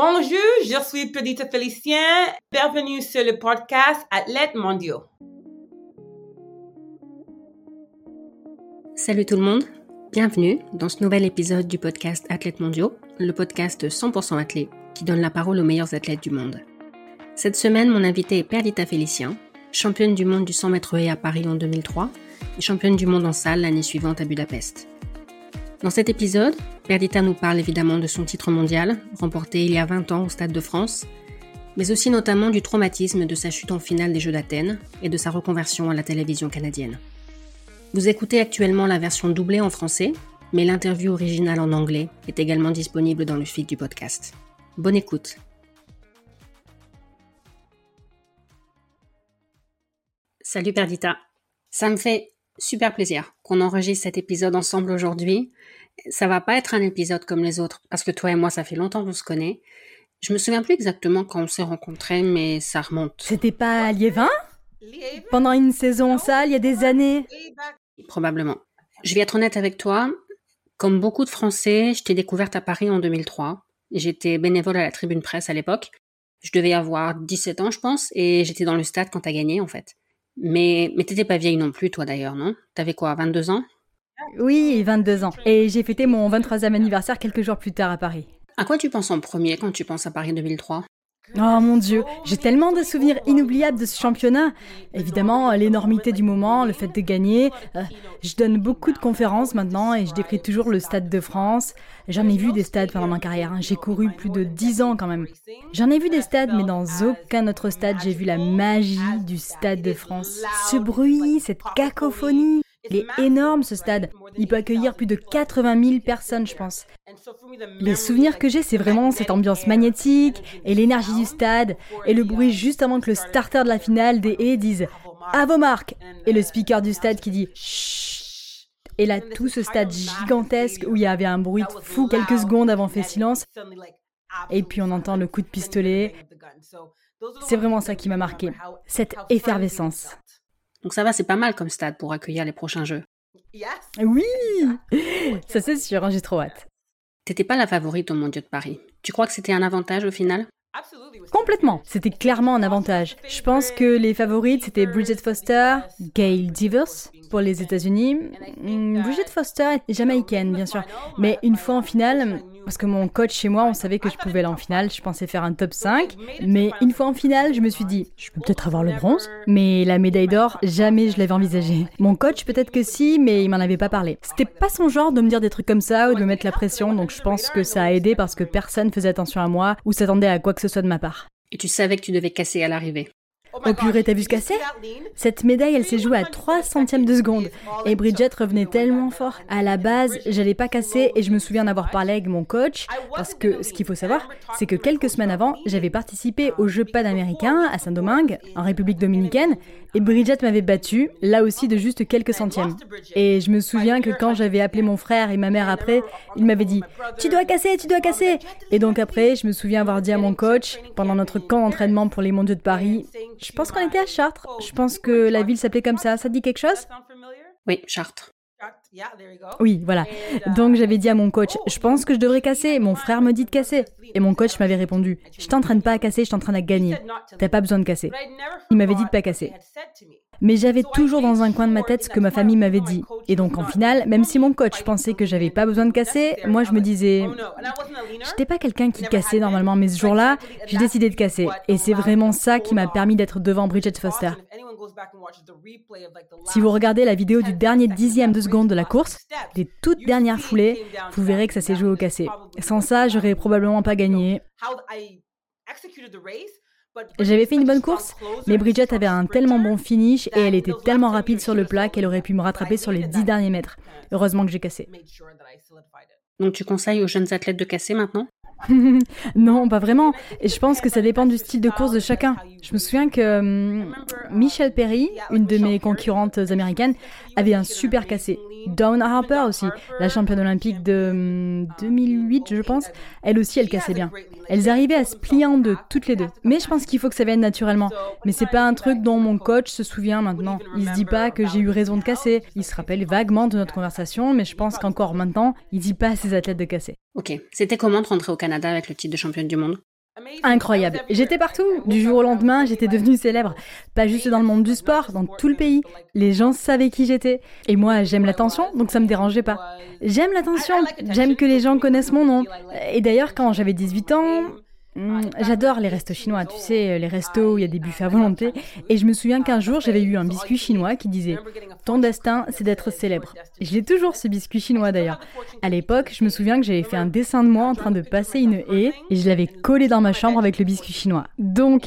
Bonjour, je suis Perdita Félicien. Bienvenue sur le podcast Athlètes mondiaux. Salut tout le monde, bienvenue dans ce nouvel épisode du podcast Athlètes mondiaux, le podcast 100% athlète qui donne la parole aux meilleurs athlètes du monde. Cette semaine, mon invité est Perdita Félicien, championne du monde du 100 mètres à Paris en 2003 et championne du monde en salle l'année suivante à Budapest. Dans cet épisode, Perdita nous parle évidemment de son titre mondial, remporté il y a 20 ans au Stade de France, mais aussi notamment du traumatisme de sa chute en finale des Jeux d'Athènes et de sa reconversion à la télévision canadienne. Vous écoutez actuellement la version doublée en français, mais l'interview originale en anglais est également disponible dans le feed du podcast. Bonne écoute. Salut Perdita. Ça me fait super plaisir qu'on enregistre cet épisode ensemble aujourd'hui. Ça va pas être un épisode comme les autres parce que toi et moi, ça fait longtemps qu'on se connaît. Je me souviens plus exactement quand on s'est rencontrés, mais ça remonte. C'était pas à Liévin Pendant une saison en salle, il y a des années Probablement. Je vais être honnête avec toi. Comme beaucoup de Français, je t'ai découverte à Paris en 2003. J'étais bénévole à la tribune presse à l'époque. Je devais avoir 17 ans, je pense, et j'étais dans le stade quand t'as gagné, en fait. Mais, mais t'étais pas vieille non plus, toi d'ailleurs, non? T'avais quoi, 22 ans? Oui, 22 ans. Et j'ai fêté mon 23e anniversaire quelques jours plus tard à Paris. À quoi tu penses en premier quand tu penses à Paris 2003 Oh mon dieu, j'ai tellement de souvenirs inoubliables de ce championnat. Évidemment, l'énormité du moment, le fait de gagner. Euh, je donne beaucoup de conférences maintenant et je décris toujours le Stade de France. J'en ai vu des stades pendant ma carrière. hein. J'ai couru plus de 10 ans quand même. J'en ai vu des stades, mais dans aucun autre stade, j'ai vu la magie du Stade de France. Ce bruit, cette cacophonie. Il est énorme ce stade. Il peut accueillir plus de 80 000 personnes, je pense. Les souvenirs que j'ai, c'est vraiment cette ambiance magnétique et l'énergie du stade et le bruit juste avant que le starter de la finale des haies dise à vos marques et le speaker du stade qui dit chut. Et là, tout ce stade gigantesque où il y avait un bruit de fou quelques secondes avant fait silence et puis on entend le coup de pistolet. C'est vraiment ça qui m'a marqué, cette effervescence. Donc ça va, c'est pas mal comme stade pour accueillir les prochains jeux. Oui, ça c'est sûr, hein, j'ai trop hâte. T'étais pas la favorite au Mondiaux de Paris. Tu crois que c'était un avantage au final? Complètement, c'était clairement un avantage. Je pense que les favorites c'était Bridget Foster, Gail Devers pour les États-Unis. Hmm, Bridget Foster est jamaïcaine bien sûr, mais une fois en finale, parce que mon coach chez moi, on savait que je pouvais aller en finale, je pensais faire un top 5, mais une fois en finale, je me suis dit, je peux peut-être avoir le bronze, mais la médaille d'or, jamais je l'avais envisagé. Mon coach peut-être que si, mais il m'en avait pas parlé. C'était pas son genre de me dire des trucs comme ça ou de me mettre la pression, donc je pense que ça a aidé parce que personne faisait attention à moi ou s'attendait à quoi que ce soit de ma part. Et tu savais que tu devais casser à l'arrivée. Oh purée, t'as vu ce casser Cette médaille, elle s'est jouée à 3 centièmes de seconde. Et Bridget revenait tellement fort. À la base, j'allais pas casser et je me souviens d'avoir parlé avec mon coach. Parce que ce qu'il faut savoir, c'est que quelques semaines avant, j'avais participé aux Jeux panaméricains à Saint-Domingue, en République dominicaine. Et Bridget m'avait battu, là aussi de juste quelques centièmes. Et je me souviens que quand j'avais appelé mon frère et ma mère après, il m'avait dit Tu dois casser, tu dois casser Et donc après, je me souviens avoir dit à mon coach, pendant notre camp d'entraînement pour les mondiaux de Paris, je pense qu'on était à Chartres. Je pense que la ville s'appelait comme ça. Ça te dit quelque chose? Oui, Chartres. Oui, voilà. Donc j'avais dit à mon coach, je pense que je devrais casser. Mon frère me dit de casser. Et mon coach m'avait répondu, je t'entraîne pas à casser, je t'entraîne à gagner. T'as pas besoin de casser. Il m'avait dit de pas casser. Mais j'avais toujours dans un coin de ma tête ce que ma famille m'avait dit. Et donc en finale, même si mon coach pensait que j'avais pas besoin de casser, moi je me disais, j'étais pas quelqu'un qui cassait normalement, mais ce jour-là, j'ai décidé de casser. Et c'est vraiment ça qui m'a permis d'être devant Bridget Foster. Si vous regardez la vidéo du dernier dixième de seconde de la course, les toutes dernières foulées, vous verrez que ça s'est joué au cassé. Sans ça, j'aurais probablement pas gagné. J'avais fait une bonne course, mais Bridget avait un tellement bon finish et elle était tellement rapide sur le plat qu'elle aurait pu me rattraper sur les dix derniers mètres. Heureusement que j'ai cassé. Donc tu conseilles aux jeunes athlètes de casser maintenant? Non, pas vraiment. Et je pense que ça dépend du style de course de chacun. Je me souviens que hum, Michelle Perry, une de mes concurrentes américaines, avait un super cassé. Dawn Harper aussi, la championne olympique de hum, 2008, je pense, elle aussi, elle cassait bien. Elles arrivaient à se plier en deux, toutes les deux. Mais je pense qu'il faut que ça vienne naturellement. Mais c'est pas un truc dont mon coach se souvient maintenant. Il se dit pas que j'ai eu raison de casser. Il se rappelle vaguement de notre conversation, mais je pense qu'encore maintenant, il dit pas à ses athlètes de casser. Ok. C'était comment de rentrer au Canada avec le titre de championne du monde? Incroyable. J'étais partout. Du jour au lendemain, j'étais devenue célèbre. Pas juste dans le monde du sport, dans tout le pays. Les gens savaient qui j'étais. Et moi, j'aime l'attention, donc ça me dérangeait pas. J'aime l'attention. J'aime que les gens connaissent mon nom. Et d'ailleurs, quand j'avais 18 ans, Mm, j'adore les restos chinois, tu sais, les restos où il y a des buffets à volonté. Et je me souviens qu'un jour, j'avais eu un biscuit chinois qui disait Ton destin, c'est d'être célèbre. Je l'ai toujours, ce biscuit chinois d'ailleurs. À l'époque, je me souviens que j'avais fait un dessin de moi en train de passer une haie et je l'avais collé dans ma chambre avec le biscuit chinois. Donc,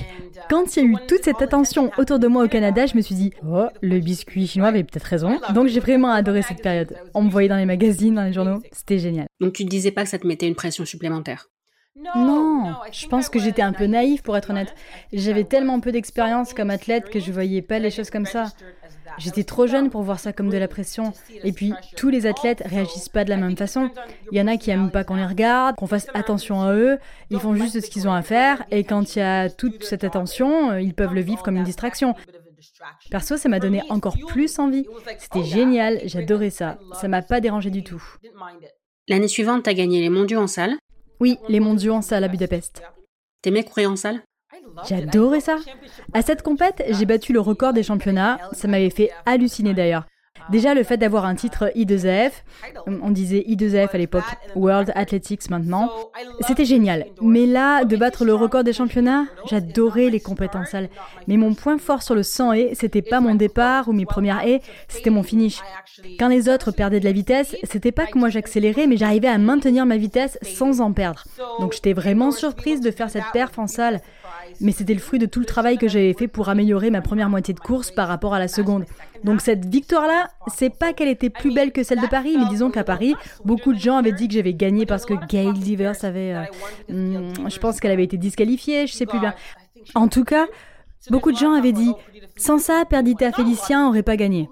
quand il y a eu toute cette attention autour de moi au Canada, je me suis dit Oh, le biscuit chinois avait peut-être raison. Donc, j'ai vraiment adoré cette période. On me voyait dans les magazines, dans les journaux. C'était génial. Donc, tu ne disais pas que ça te mettait une pression supplémentaire non, je pense que j'étais un peu naïf pour être honnête. J'avais tellement peu d'expérience comme athlète que je voyais pas les choses comme ça. J'étais trop jeune pour voir ça comme de la pression. Et puis, tous les athlètes réagissent pas de la même façon. Il y en a qui aiment pas qu'on les regarde, qu'on fasse attention à eux. Ils font juste ce qu'ils ont à faire. Et quand il y a toute cette attention, ils peuvent le vivre comme une distraction. Perso, ça m'a donné encore plus envie. C'était génial, j'adorais ça. Ça m'a pas dérangé du tout. L'année suivante, tu as gagné les mondiaux en salle. Oui, les mondiaux en salle à Budapest. T'aimais courir en salle? J'adorais ça. À cette compète, j'ai battu le record des championnats. Ça m'avait fait halluciner d'ailleurs. Déjà, le fait d'avoir un titre I2F, on disait I2F à l'époque, World Athletics maintenant, c'était génial. Mais là, de battre le record des championnats, j'adorais les compétences salle. Mais mon point fort sur le 100 haies, c'était pas mon départ ou mes premières haies, c'était mon finish. Quand les autres perdaient de la vitesse, c'était pas que moi j'accélérais, mais j'arrivais à maintenir ma vitesse sans en perdre. Donc j'étais vraiment surprise de faire cette perf en salle. Mais c'était le fruit de tout le travail que j'avais fait pour améliorer ma première moitié de course par rapport à la seconde. Donc cette victoire-là, c'est pas qu'elle était plus belle que celle de Paris, mais disons qu'à Paris, beaucoup de gens avaient dit que j'avais gagné parce que Gail Divers avait... Euh, hmm, je pense qu'elle avait été disqualifiée, je sais plus bien. En tout cas, beaucoup de gens avaient dit, sans ça, Perdita Félicien aurait pas gagné.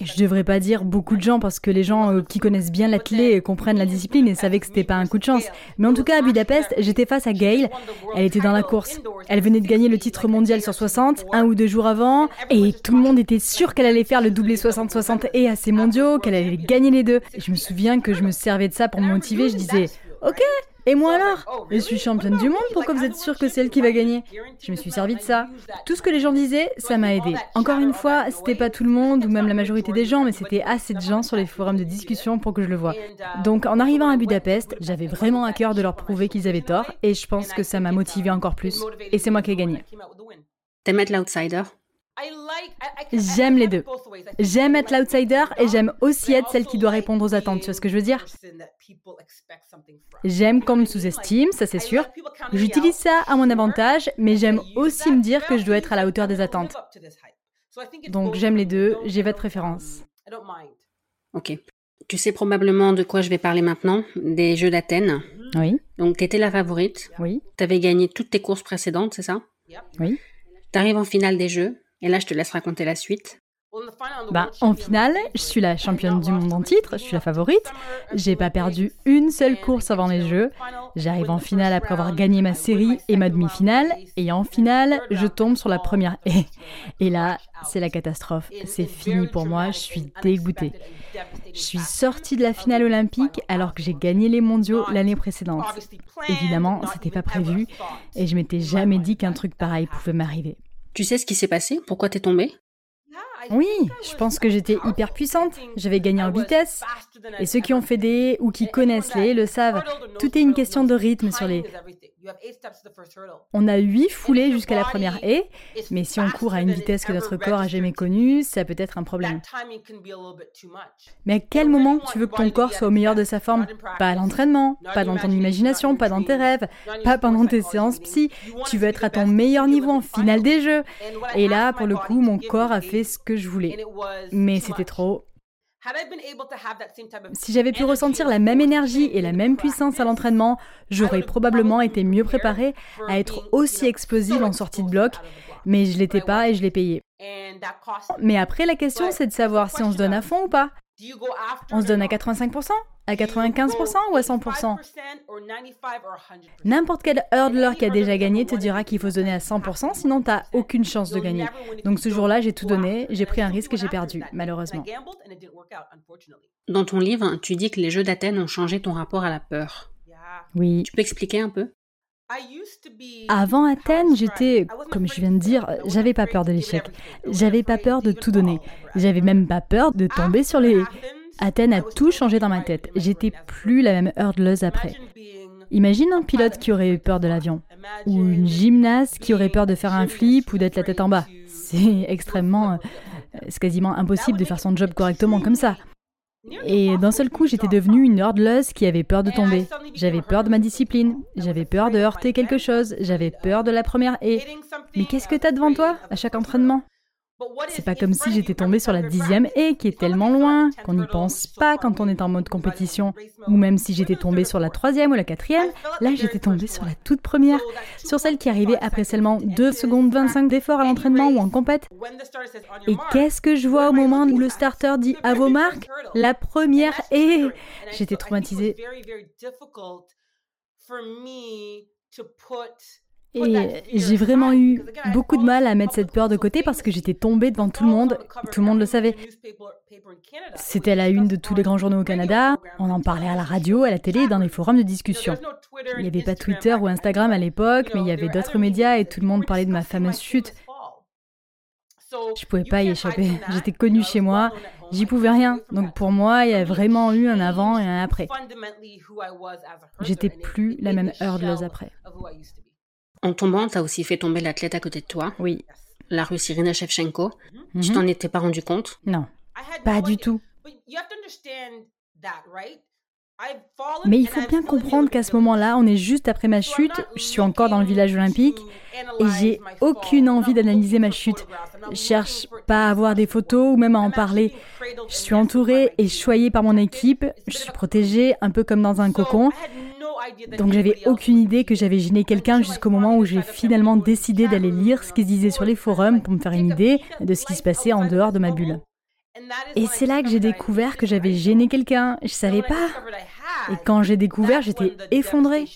Je devrais pas dire beaucoup de gens parce que les gens euh, qui connaissent bien l'athlète comprennent la discipline et savaient que c'était pas un coup de chance. Mais en tout cas, à Budapest, j'étais face à Gail. Elle était dans la course. Elle venait de gagner le titre mondial sur 60, un ou deux jours avant, et tout le monde était sûr qu'elle allait faire le doublé 60-60 et ses mondiaux, qu'elle allait gagner les deux. Et je me souviens que je me servais de ça pour me motiver. Je disais, ok, et moi alors Je suis championne du monde, pourquoi vous êtes sûr que c'est elle qui va gagner Je me suis servi de ça. Tout ce que les gens disaient, ça m'a aidé. Encore une fois, c'était pas tout le monde ou même la majorité des gens, mais c'était assez de gens sur les forums de discussion pour que je le vois. Donc en arrivant à Budapest, j'avais vraiment à cœur de leur prouver qu'ils avaient tort et je pense que ça m'a motivé encore plus. Et c'est moi qui ai gagné. T'aimes être l'outsider J'aime les deux. J'aime être l'outsider et j'aime aussi être celle qui doit répondre aux attentes. Tu vois ce que je veux dire? J'aime qu'on me sous-estime, ça c'est sûr. J'utilise ça à mon avantage, mais j'aime aussi me dire que je dois être à la hauteur des attentes. Donc j'aime les deux, j'ai votre préférence. Ok. Tu sais probablement de quoi je vais parler maintenant, des Jeux d'Athènes. Oui. Donc tu étais la favorite. Oui. Tu avais gagné toutes tes courses précédentes, c'est ça? Oui. Tu arrives en finale des Jeux. Et là, je te laisse raconter la suite. Bah, en finale, je suis la championne du monde en titre, je suis la favorite. J'ai pas perdu une seule course avant les Jeux. J'arrive en finale après avoir gagné ma série et ma demi-finale. Et en finale, je tombe sur la première et Et là, c'est la catastrophe. C'est fini pour moi, je suis dégoûtée. Je suis sortie de la finale olympique alors que j'ai gagné les mondiaux l'année précédente. Évidemment, c'était pas prévu et je m'étais jamais dit qu'un truc pareil pouvait m'arriver. Tu sais ce qui s'est passé? Pourquoi t'es tombée? Oui, je pense que j'étais hyper puissante. J'avais gagné en vitesse. Et ceux qui ont fait des ou qui connaissent les le savent. Tout est une question de rythme sur les. On a huit foulées jusqu'à la première haie, mais si on court à une vitesse que notre corps a jamais connue, ça peut être un problème. Mais à quel moment tu veux que ton corps soit au meilleur de sa forme? Pas à l'entraînement, pas dans ton imagination, pas dans tes rêves, pas pendant tes séances psy. Tu veux être à ton meilleur niveau en finale des jeux. Et là, pour le coup, mon corps a fait ce que je voulais. Mais c'était trop. Si j'avais pu ressentir la même énergie et la même puissance à l'entraînement, j'aurais probablement été mieux préparée à être aussi explosive en sortie de bloc, mais je l'étais pas et je l'ai payé. Mais après, la question, c'est de savoir si on se donne à fond ou pas. On se donne à 85%, à 95% ou à 100% N'importe quel hurdler qui a déjà gagné te dira qu'il faut se donner à 100%, sinon tu n'as aucune chance de gagner. Donc ce jour-là, j'ai tout donné, j'ai pris un risque et j'ai perdu, malheureusement. Dans ton livre, tu dis que les Jeux d'Athènes ont changé ton rapport à la peur. Oui. Tu peux expliquer un peu? Avant Athènes, j'étais, comme je viens de dire, j'avais pas peur de l'échec. J'avais pas peur de tout donner. J'avais même pas peur de tomber sur les. Athènes a tout changé dans ma tête. J'étais plus la même hurdleuse après. Imagine un pilote qui aurait eu peur de l'avion, ou une gymnaste qui aurait peur de faire un flip ou d'être la tête en bas. C'est extrêmement, euh, c'est quasiment impossible de faire son job correctement comme ça. Et d'un seul coup, j'étais devenue une hurdleuse qui avait peur de tomber. J'avais peur de ma discipline. J'avais peur de heurter quelque chose. J'avais peur de la première et. Mais qu'est-ce que t'as devant toi à chaque entraînement? C'est pas comme si j'étais tombée sur la dixième et qui est tellement loin qu'on n'y pense pas quand on est en mode compétition. Ou même si j'étais tombée sur la troisième ou la quatrième, là j'étais tombée sur la toute première, sur celle qui arrivait après seulement 2 secondes 25 d'effort à l'entraînement ou en compète. Et qu'est-ce que je vois au moment où le starter dit à vos marques La première et j'étais traumatisée. Et j'ai vraiment eu beaucoup de mal à mettre cette peur de côté parce que j'étais tombée devant tout le monde. Tout le monde le savait. C'était la une de tous les grands journaux au Canada. On en parlait à la radio, à la télé dans les forums de discussion. Il n'y avait pas Twitter ou Instagram à l'époque, mais il y avait d'autres médias et tout le monde parlait de ma fameuse chute. Je pouvais pas y échapper. J'étais connue chez moi, j'y pouvais rien. Donc pour moi, il y a vraiment eu un avant et un après. J'étais plus la même hurdleuse après. En tombant, t'as aussi fait tomber l'athlète à côté de toi. Oui. La Russe Irina Shevchenko. Tu t'en étais pas rendu compte? Non. Pas du tout. Mais il faut bien comprendre qu'à ce moment-là, on est juste après ma chute, je suis encore dans le village olympique et j'ai aucune envie d'analyser ma chute. Je cherche pas à avoir des photos ou même à en parler. Je suis entourée et choyée par mon équipe, je suis protégée un peu comme dans un cocon. Donc j'avais aucune idée que j'avais gêné quelqu'un jusqu'au moment où j'ai finalement décidé d'aller lire ce qui se disait sur les forums pour me faire une idée de ce qui se passait en dehors de ma bulle. Et c'est là que j'ai découvert que j'avais gêné quelqu'un. Je savais pas. Et quand j'ai découvert, j'étais effondrée.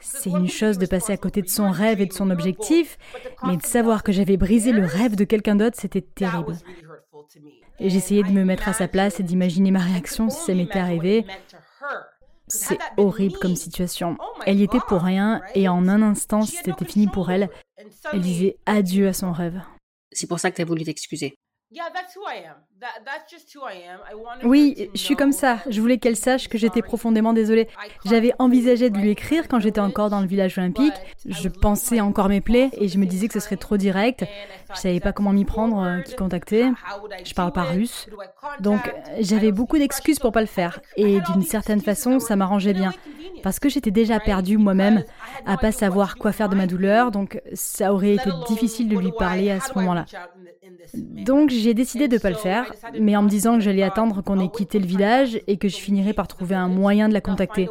C'est une chose de passer à côté de son rêve et de son objectif, mais de savoir que j'avais brisé le rêve de quelqu'un d'autre, c'était terrible. Et j'essayais de me mettre à sa place et d'imaginer ma réaction si ça m'était arrivé. C'est horrible comme situation. Elle y était pour rien et en un instant, c'était fini pour elle. Elle disait adieu à son rêve. C'est pour ça que tu as voulu t'excuser. Oui, je suis comme ça. Je voulais qu'elle sache que j'étais profondément désolée. J'avais envisagé de lui écrire quand j'étais encore dans le village olympique. Je pensais encore mes plaies et je me disais que ce serait trop direct. Je savais pas comment m'y prendre, euh, qui contacter. Je parle pas russe. Donc j'avais beaucoup d'excuses pour pas le faire. Et d'une certaine façon, ça m'arrangeait bien. Parce que j'étais déjà perdue moi-même à pas savoir quoi faire de ma douleur. Donc ça aurait été difficile de lui parler à ce moment-là. Donc j'ai décidé de ne pas le faire, mais en me disant que j'allais attendre qu'on ait quitté le village et que je finirais par trouver un moyen de la contacter.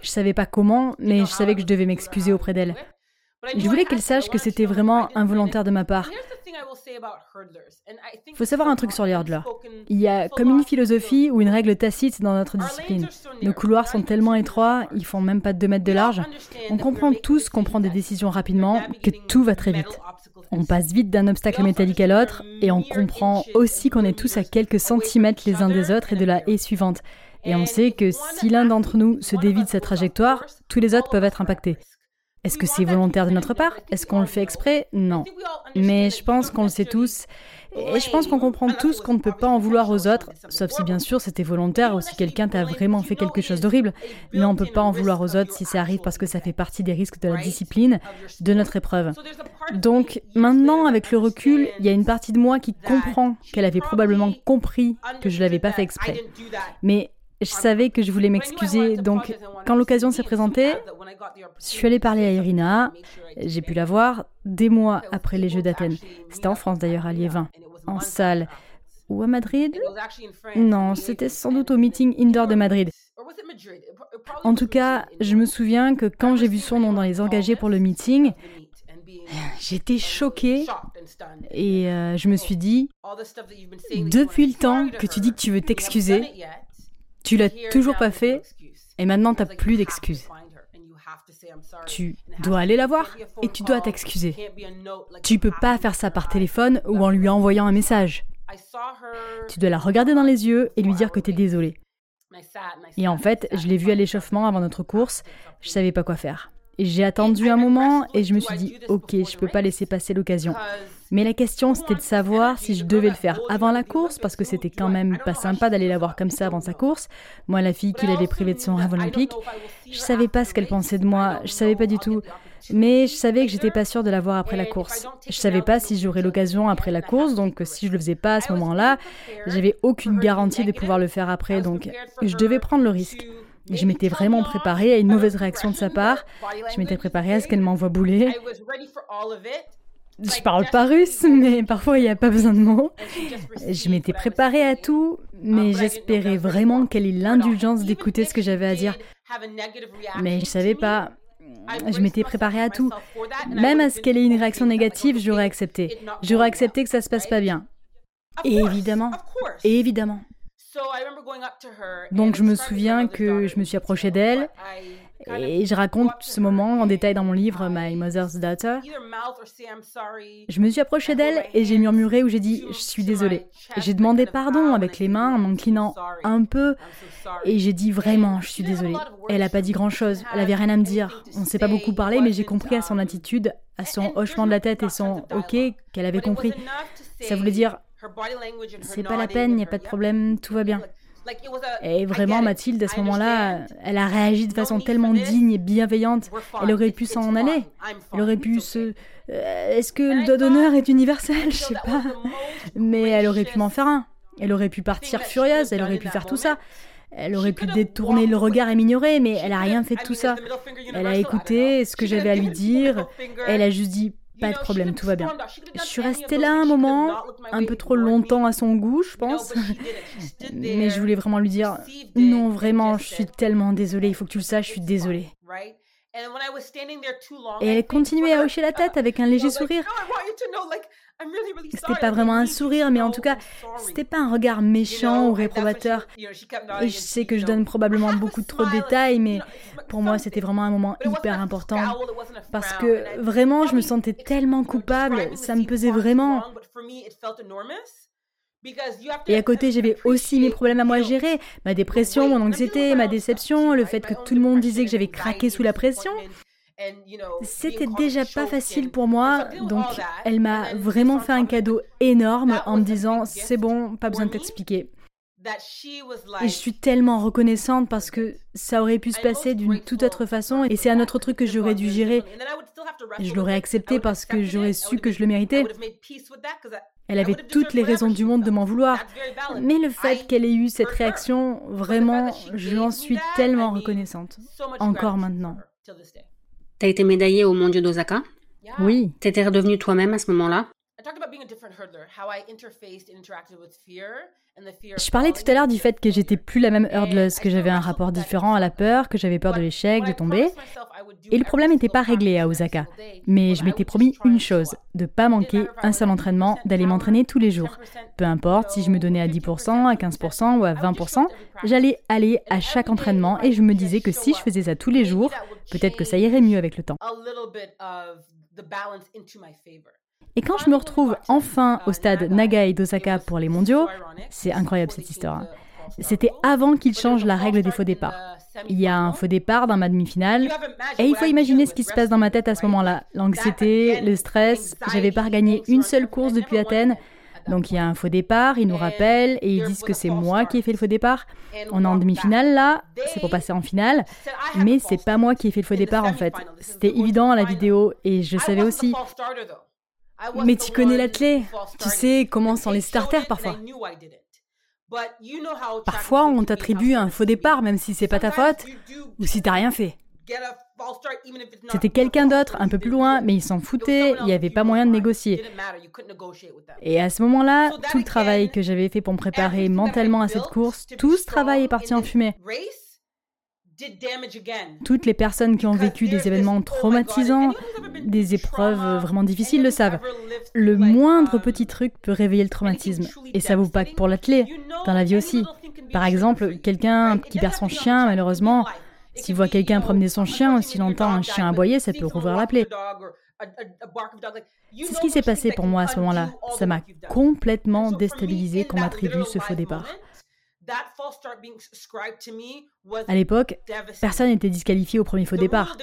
Je savais pas comment, mais je savais que je devais m'excuser auprès d'elle. Je voulais qu'elle sache que c'était vraiment involontaire de ma part. Il faut savoir un truc sur les hurdlers. Il y a comme une philosophie ou une règle tacite dans notre discipline. Nos couloirs sont tellement étroits, ils font même pas 2 mètres de large. On comprend tous qu'on prend des décisions rapidement, que tout va très vite. On passe vite d'un obstacle métallique à l'autre et on comprend aussi qu'on est tous à quelques centimètres les uns des autres et de la haie suivante. Et on sait que si l'un d'entre nous se dévie de sa trajectoire, tous les autres peuvent être impactés. Est-ce que c'est volontaire de notre part? Est-ce qu'on le fait exprès? Non. Mais je pense qu'on le sait tous. Et je pense qu'on comprend tous qu'on ne peut pas en vouloir aux autres, sauf si bien sûr c'était volontaire ou si quelqu'un t'a vraiment fait quelque chose d'horrible. Mais on ne peut pas en vouloir aux autres si ça arrive parce que ça fait partie des risques de la discipline, de notre épreuve. Donc maintenant, avec le recul, il y a une partie de moi qui comprend qu'elle avait probablement compris que je l'avais pas fait exprès. Mais je savais que je voulais m'excuser, donc quand l'occasion s'est présentée, je suis allée parler à Irina. J'ai pu la voir des mois après les Jeux d'Athènes. C'était en France d'ailleurs, à Liévin, en salle. Ou à Madrid? Non, c'était sans doute au meeting indoor de Madrid. En tout cas, je me souviens que quand j'ai vu son nom dans les engagés pour le meeting, j'étais choquée et euh, je me suis dit, depuis le temps que tu dis que tu veux t'excuser, tu l'as toujours pas fait et maintenant tu n'as plus d'excuses. Tu dois aller la voir et tu dois t'excuser. Tu peux pas faire ça par téléphone ou en lui envoyant un message. Tu dois la regarder dans les yeux et lui dire que tu es désolé. Et en fait, je l'ai vue à l'échauffement avant notre course, je savais pas quoi faire. J'ai attendu un moment et je me suis dit, ok, je peux pas laisser passer l'occasion. Mais la question, c'était de savoir si je devais le faire avant la course, parce que c'était quand même pas sympa d'aller la voir comme ça avant sa course. Moi, la fille qui l'avait privée de son rêve olympique, je savais pas ce qu'elle pensait de moi, je savais pas du tout. Mais je savais que j'étais pas sûre de la voir après la course. Je savais pas si j'aurais l'occasion après la course, donc si je le faisais pas à ce moment-là, j'avais aucune garantie de pouvoir le faire après, donc je devais prendre le risque. Je m'étais vraiment préparée à une mauvaise réaction de sa part. Je m'étais préparée à ce qu'elle m'envoie bouler. Je parle pas russe, mais parfois il n'y a pas besoin de mots. Je m'étais préparée à tout, mais j'espérais vraiment qu'elle ait l'indulgence d'écouter ce que j'avais à dire. Mais je savais pas. Je m'étais préparée à tout. Même à ce qu'elle ait une réaction négative, j'aurais accepté. J'aurais accepté que ça se passe pas bien. Et évidemment, et évidemment. Donc je me souviens que je me suis approchée d'elle et je raconte ce moment en détail dans mon livre My Mother's Daughter. Je me suis approchée d'elle et j'ai murmuré où j'ai dit je suis désolée. J'ai demandé pardon avec les mains en m'inclinant un peu et j'ai dit vraiment je suis désolée. Elle n'a pas dit grand chose, elle avait rien à me dire. On ne s'est pas beaucoup parlé mais j'ai compris à son attitude, à son hochement de la tête et son ok qu'elle avait compris. Ça voulait dire c'est pas la peine, il n'y a pas de problème, tout va bien. Et vraiment, Mathilde, à ce moment-là, elle a réagi de façon tellement digne et bienveillante. Elle aurait pu s'en aller. Elle aurait pu se... Euh, est-ce que le doigt d'honneur est universel? Je sais pas. Mais elle aurait pu m'en faire un. Elle aurait pu partir furieuse, elle aurait pu faire tout ça. Elle aurait pu détourner le regard et m'ignorer, mais elle a rien fait de tout ça. Elle a écouté ce que j'avais à lui dire. Elle a juste dit pas de problème, tout va bien. Je suis restée là un moment, un peu trop longtemps à son goût, je pense. Mais je voulais vraiment lui dire, non, vraiment, je suis tellement désolée, il faut que tu le saches, je suis désolée. Et elle continuait à hocher la tête avec un léger sourire. C'était pas vraiment un sourire, mais en tout cas, c'était pas un regard méchant ou réprobateur. Et je sais que je donne probablement beaucoup trop de détails, mais pour moi, c'était vraiment un moment hyper important. Parce que vraiment, je me sentais tellement coupable, ça me pesait vraiment. Et à côté, j'avais aussi mes problèmes à moi gérer, ma dépression, mon anxiété, ma déception, le fait que tout le monde disait que j'avais craqué sous la pression. C'était déjà pas facile pour moi, donc elle m'a vraiment fait un cadeau énorme en me disant c'est bon, pas besoin de t'expliquer. Et je suis tellement reconnaissante parce que ça aurait pu se passer d'une toute autre façon et c'est un autre truc que j'aurais dû gérer. Je l'aurais accepté parce que j'aurais su que je le méritais. Elle avait toutes les raisons du monde de m'en vouloir. Mais le fait qu'elle ait eu cette réaction, vraiment, je l'en suis tellement reconnaissante. Encore maintenant. T'as été médaillée au Mondiaux d'Osaka? Oui. T'étais redevenue toi-même à ce moment-là? Je parlais tout à l'heure du fait que j'étais plus la même hurdleuse, que j'avais un rapport différent à la peur, que j'avais peur de l'échec, de tomber. Et le problème n'était pas réglé à Osaka. Mais je m'étais promis une chose, de pas manquer un seul entraînement, d'aller m'entraîner tous les jours. Peu importe si je me donnais à 10%, à 15% ou à 20%, j'allais aller à chaque entraînement et je me disais que si je faisais ça tous les jours, peut-être que ça irait mieux avec le temps. Et quand je me retrouve enfin au stade Nagai d'Osaka pour les mondiaux, c'est incroyable cette histoire. Hein. C'était avant qu'ils changent la règle des faux départs. Il y a un faux départ dans ma demi-finale et il faut imaginer ce qui se passe dans ma tête à ce moment-là. L'anxiété, le stress, j'avais pas regagné une seule course depuis Athènes. Donc il y a un faux départ, ils nous rappellent et ils disent que c'est moi qui ai fait le faux départ. On est en demi-finale là, c'est pour passer en finale, mais c'est pas moi qui ai fait le faux départ en fait. C'était évident à la vidéo et je savais aussi. Mais tu connais l'athlète, tu sais comment sont les starters parfois. Parfois, on t'attribue un faux départ, même si c'est pas ta faute, ou si t'as rien fait. C'était quelqu'un d'autre, un peu plus loin, mais ils s'en foutaient, il n'y avait pas moyen de négocier. Et à ce moment-là, tout le travail que j'avais fait pour me préparer mentalement à cette course, tout ce travail est parti en fumée. Toutes les personnes qui ont vécu des événements traumatisants, des épreuves vraiment difficiles le savent. Le moindre petit truc peut réveiller le traumatisme. Et ça vaut pas que pour l'athlète, dans la vie aussi. Par exemple, quelqu'un qui perd son chien, malheureusement, s'il voit quelqu'un promener son chien, ou s'il entend un chien aboyer, ça peut rouvrir la plaie. C'est ce qui s'est passé pour moi à ce moment-là. Ça m'a complètement déstabilisé qu'on m'attribue ce faux départ. À l'époque, personne n'était disqualifié au premier faux départ.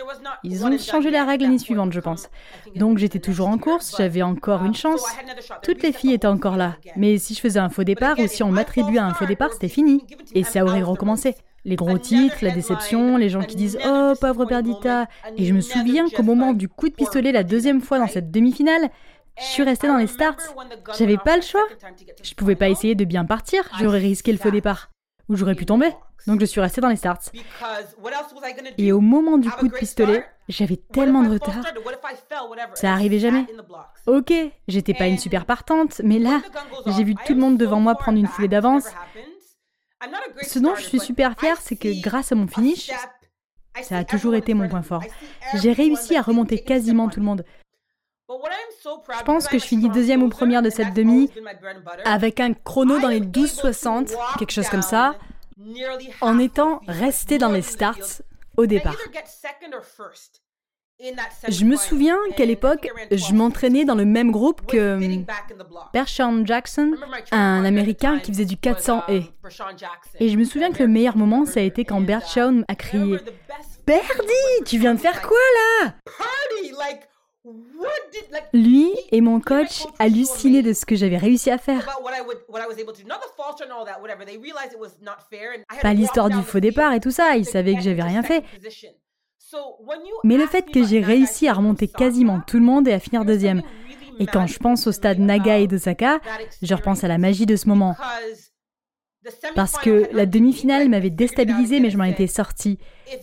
Ils ont changé la règle l'année suivante, je pense. Donc j'étais toujours en course, j'avais encore une chance. Toutes les filles étaient encore là. Mais si je faisais un faux départ ou si on m'attribuait un faux départ, c'était fini. Et ça aurait recommencé. Les gros titres, la déception, les gens qui disent Oh, pauvre Perdita. Et je me souviens qu'au moment du coup de pistolet la deuxième fois dans cette demi-finale, je suis restée dans les starts. J'avais pas le choix. Je pouvais pas essayer de bien partir, j'aurais risqué le faux départ. Ou j'aurais pu tomber. Donc je suis restée dans les starts. Et au moment du coup de pistolet, j'avais tellement de retard. Ça arrivait jamais. Ok, j'étais pas une super partante, mais là, j'ai vu tout le monde devant moi prendre une foulée d'avance. Ce dont je suis super fière, c'est que grâce à mon finish, ça a toujours été mon point fort. J'ai réussi à remonter quasiment tout le monde. Je pense que je finis deuxième ou première de cette demi avec un chrono dans les 12,60, quelque chose comme ça, en étant resté dans les starts au départ. Je me souviens qu'à l'époque, je m'entraînais dans le même groupe que Bershon Jackson, un Américain qui faisait du 400 et. Et je me souviens que le meilleur moment, ça a été quand Bershon a crié Birdie, tu viens de faire quoi là? Lui et mon coach hallucinaient de ce que j'avais réussi à faire. Pas l'histoire du faux départ et tout ça, ils savaient que j'avais rien fait. Mais le fait que j'ai réussi à remonter quasiment tout le monde et à finir deuxième. Et quand je pense au stade Naga et d'Osaka, je repense à la magie de ce moment. Parce que la demi-finale m'avait déstabilisé, mais je m'en étais sortie.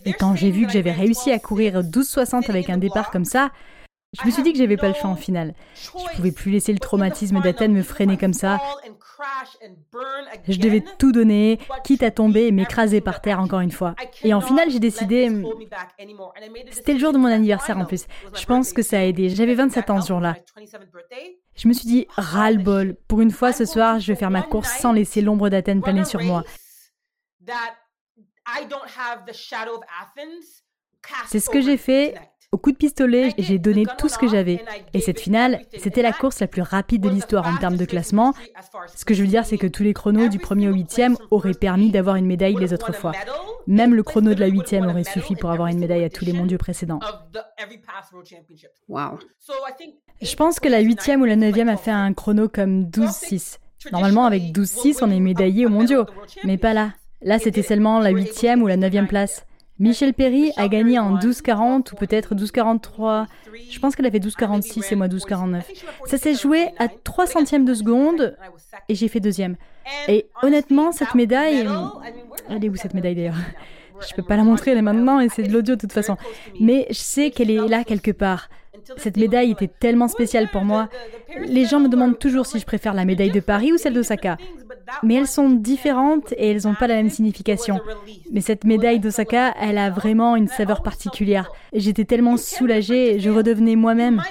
Et quand j'ai vu que j'avais réussi à courir 12,60 avec un départ comme ça, je me suis dit que j'avais pas le choix en finale. Je pouvais plus laisser le traumatisme d'Athènes me freiner comme ça. Je devais tout donner, quitte à tomber et m'écraser par terre encore une fois. Et en finale, j'ai décidé. C'était le jour de mon anniversaire en plus. Je pense que ça a aidé. J'avais 27 ans ce jour-là. Je me suis dit, ras-le-bol. Pour une fois, ce soir, je vais faire ma course sans laisser l'ombre d'Athènes planer sur moi. C'est ce que j'ai fait au coup de pistolet, j'ai donné tout ce que j'avais. Et cette finale, c'était la course la plus rapide de l'histoire en termes de classement. Ce que je veux dire, c'est que tous les chronos du premier au huitième auraient permis d'avoir une médaille les autres fois. Même le chrono de la huitième aurait suffi pour avoir une médaille à tous les mondiaux précédents. Wow. Je pense que la huitième ou la neuvième a fait un chrono comme 12-6. Normalement, avec 12-6, on est médaillé aux mondiaux. Mais pas là. Là, c'était seulement la huitième ou la neuvième place. Michel Perry a gagné en 12,40 ou peut-être 12,43. Je pense qu'elle avait 12,46 et moi 12,49. Ça s'est joué à 3 centièmes de seconde et j'ai fait deuxième. Et honnêtement, cette médaille. Elle est où cette médaille d'ailleurs? Je peux pas la montrer, elle est maintenant et c'est de l'audio de toute façon. Mais je sais qu'elle est là quelque part. Cette médaille était tellement spéciale pour moi. Les gens me demandent toujours si je préfère la médaille de Paris ou celle d'Osaka. Mais elles sont différentes et elles n'ont pas la même signification. Mais cette médaille d'Osaka, elle a vraiment une saveur particulière. J'étais tellement soulagée, je redevenais moi-même.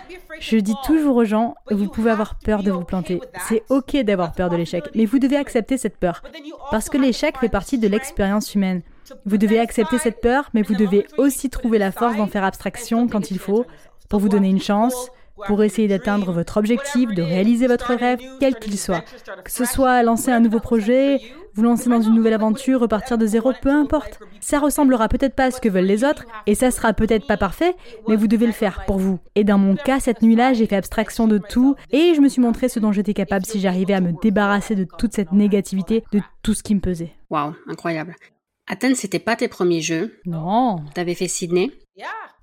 Je dis toujours aux gens, vous pouvez avoir peur de vous planter. C'est ok d'avoir peur de l'échec, mais vous devez accepter cette peur. Parce que l'échec fait partie de l'expérience humaine. Vous devez accepter cette peur, mais vous devez aussi trouver la force d'en faire abstraction quand il faut, pour vous donner une chance, pour essayer d'atteindre votre objectif, de réaliser votre rêve, quel qu'il soit. Que ce soit lancer un nouveau projet, vous lancer dans une nouvelle aventure, repartir de zéro, peu importe. Ça ressemblera peut-être pas à ce que veulent les autres, et ça sera peut-être pas parfait, mais vous devez le faire pour vous. Et dans mon cas, cette nuit-là, j'ai fait abstraction de tout, et je me suis montré ce dont j'étais capable si j'arrivais à me débarrasser de toute cette négativité, de tout ce qui me pesait. Waouh, incroyable. Athènes, c'était pas tes premiers jeux? Non. T'avais fait Sydney?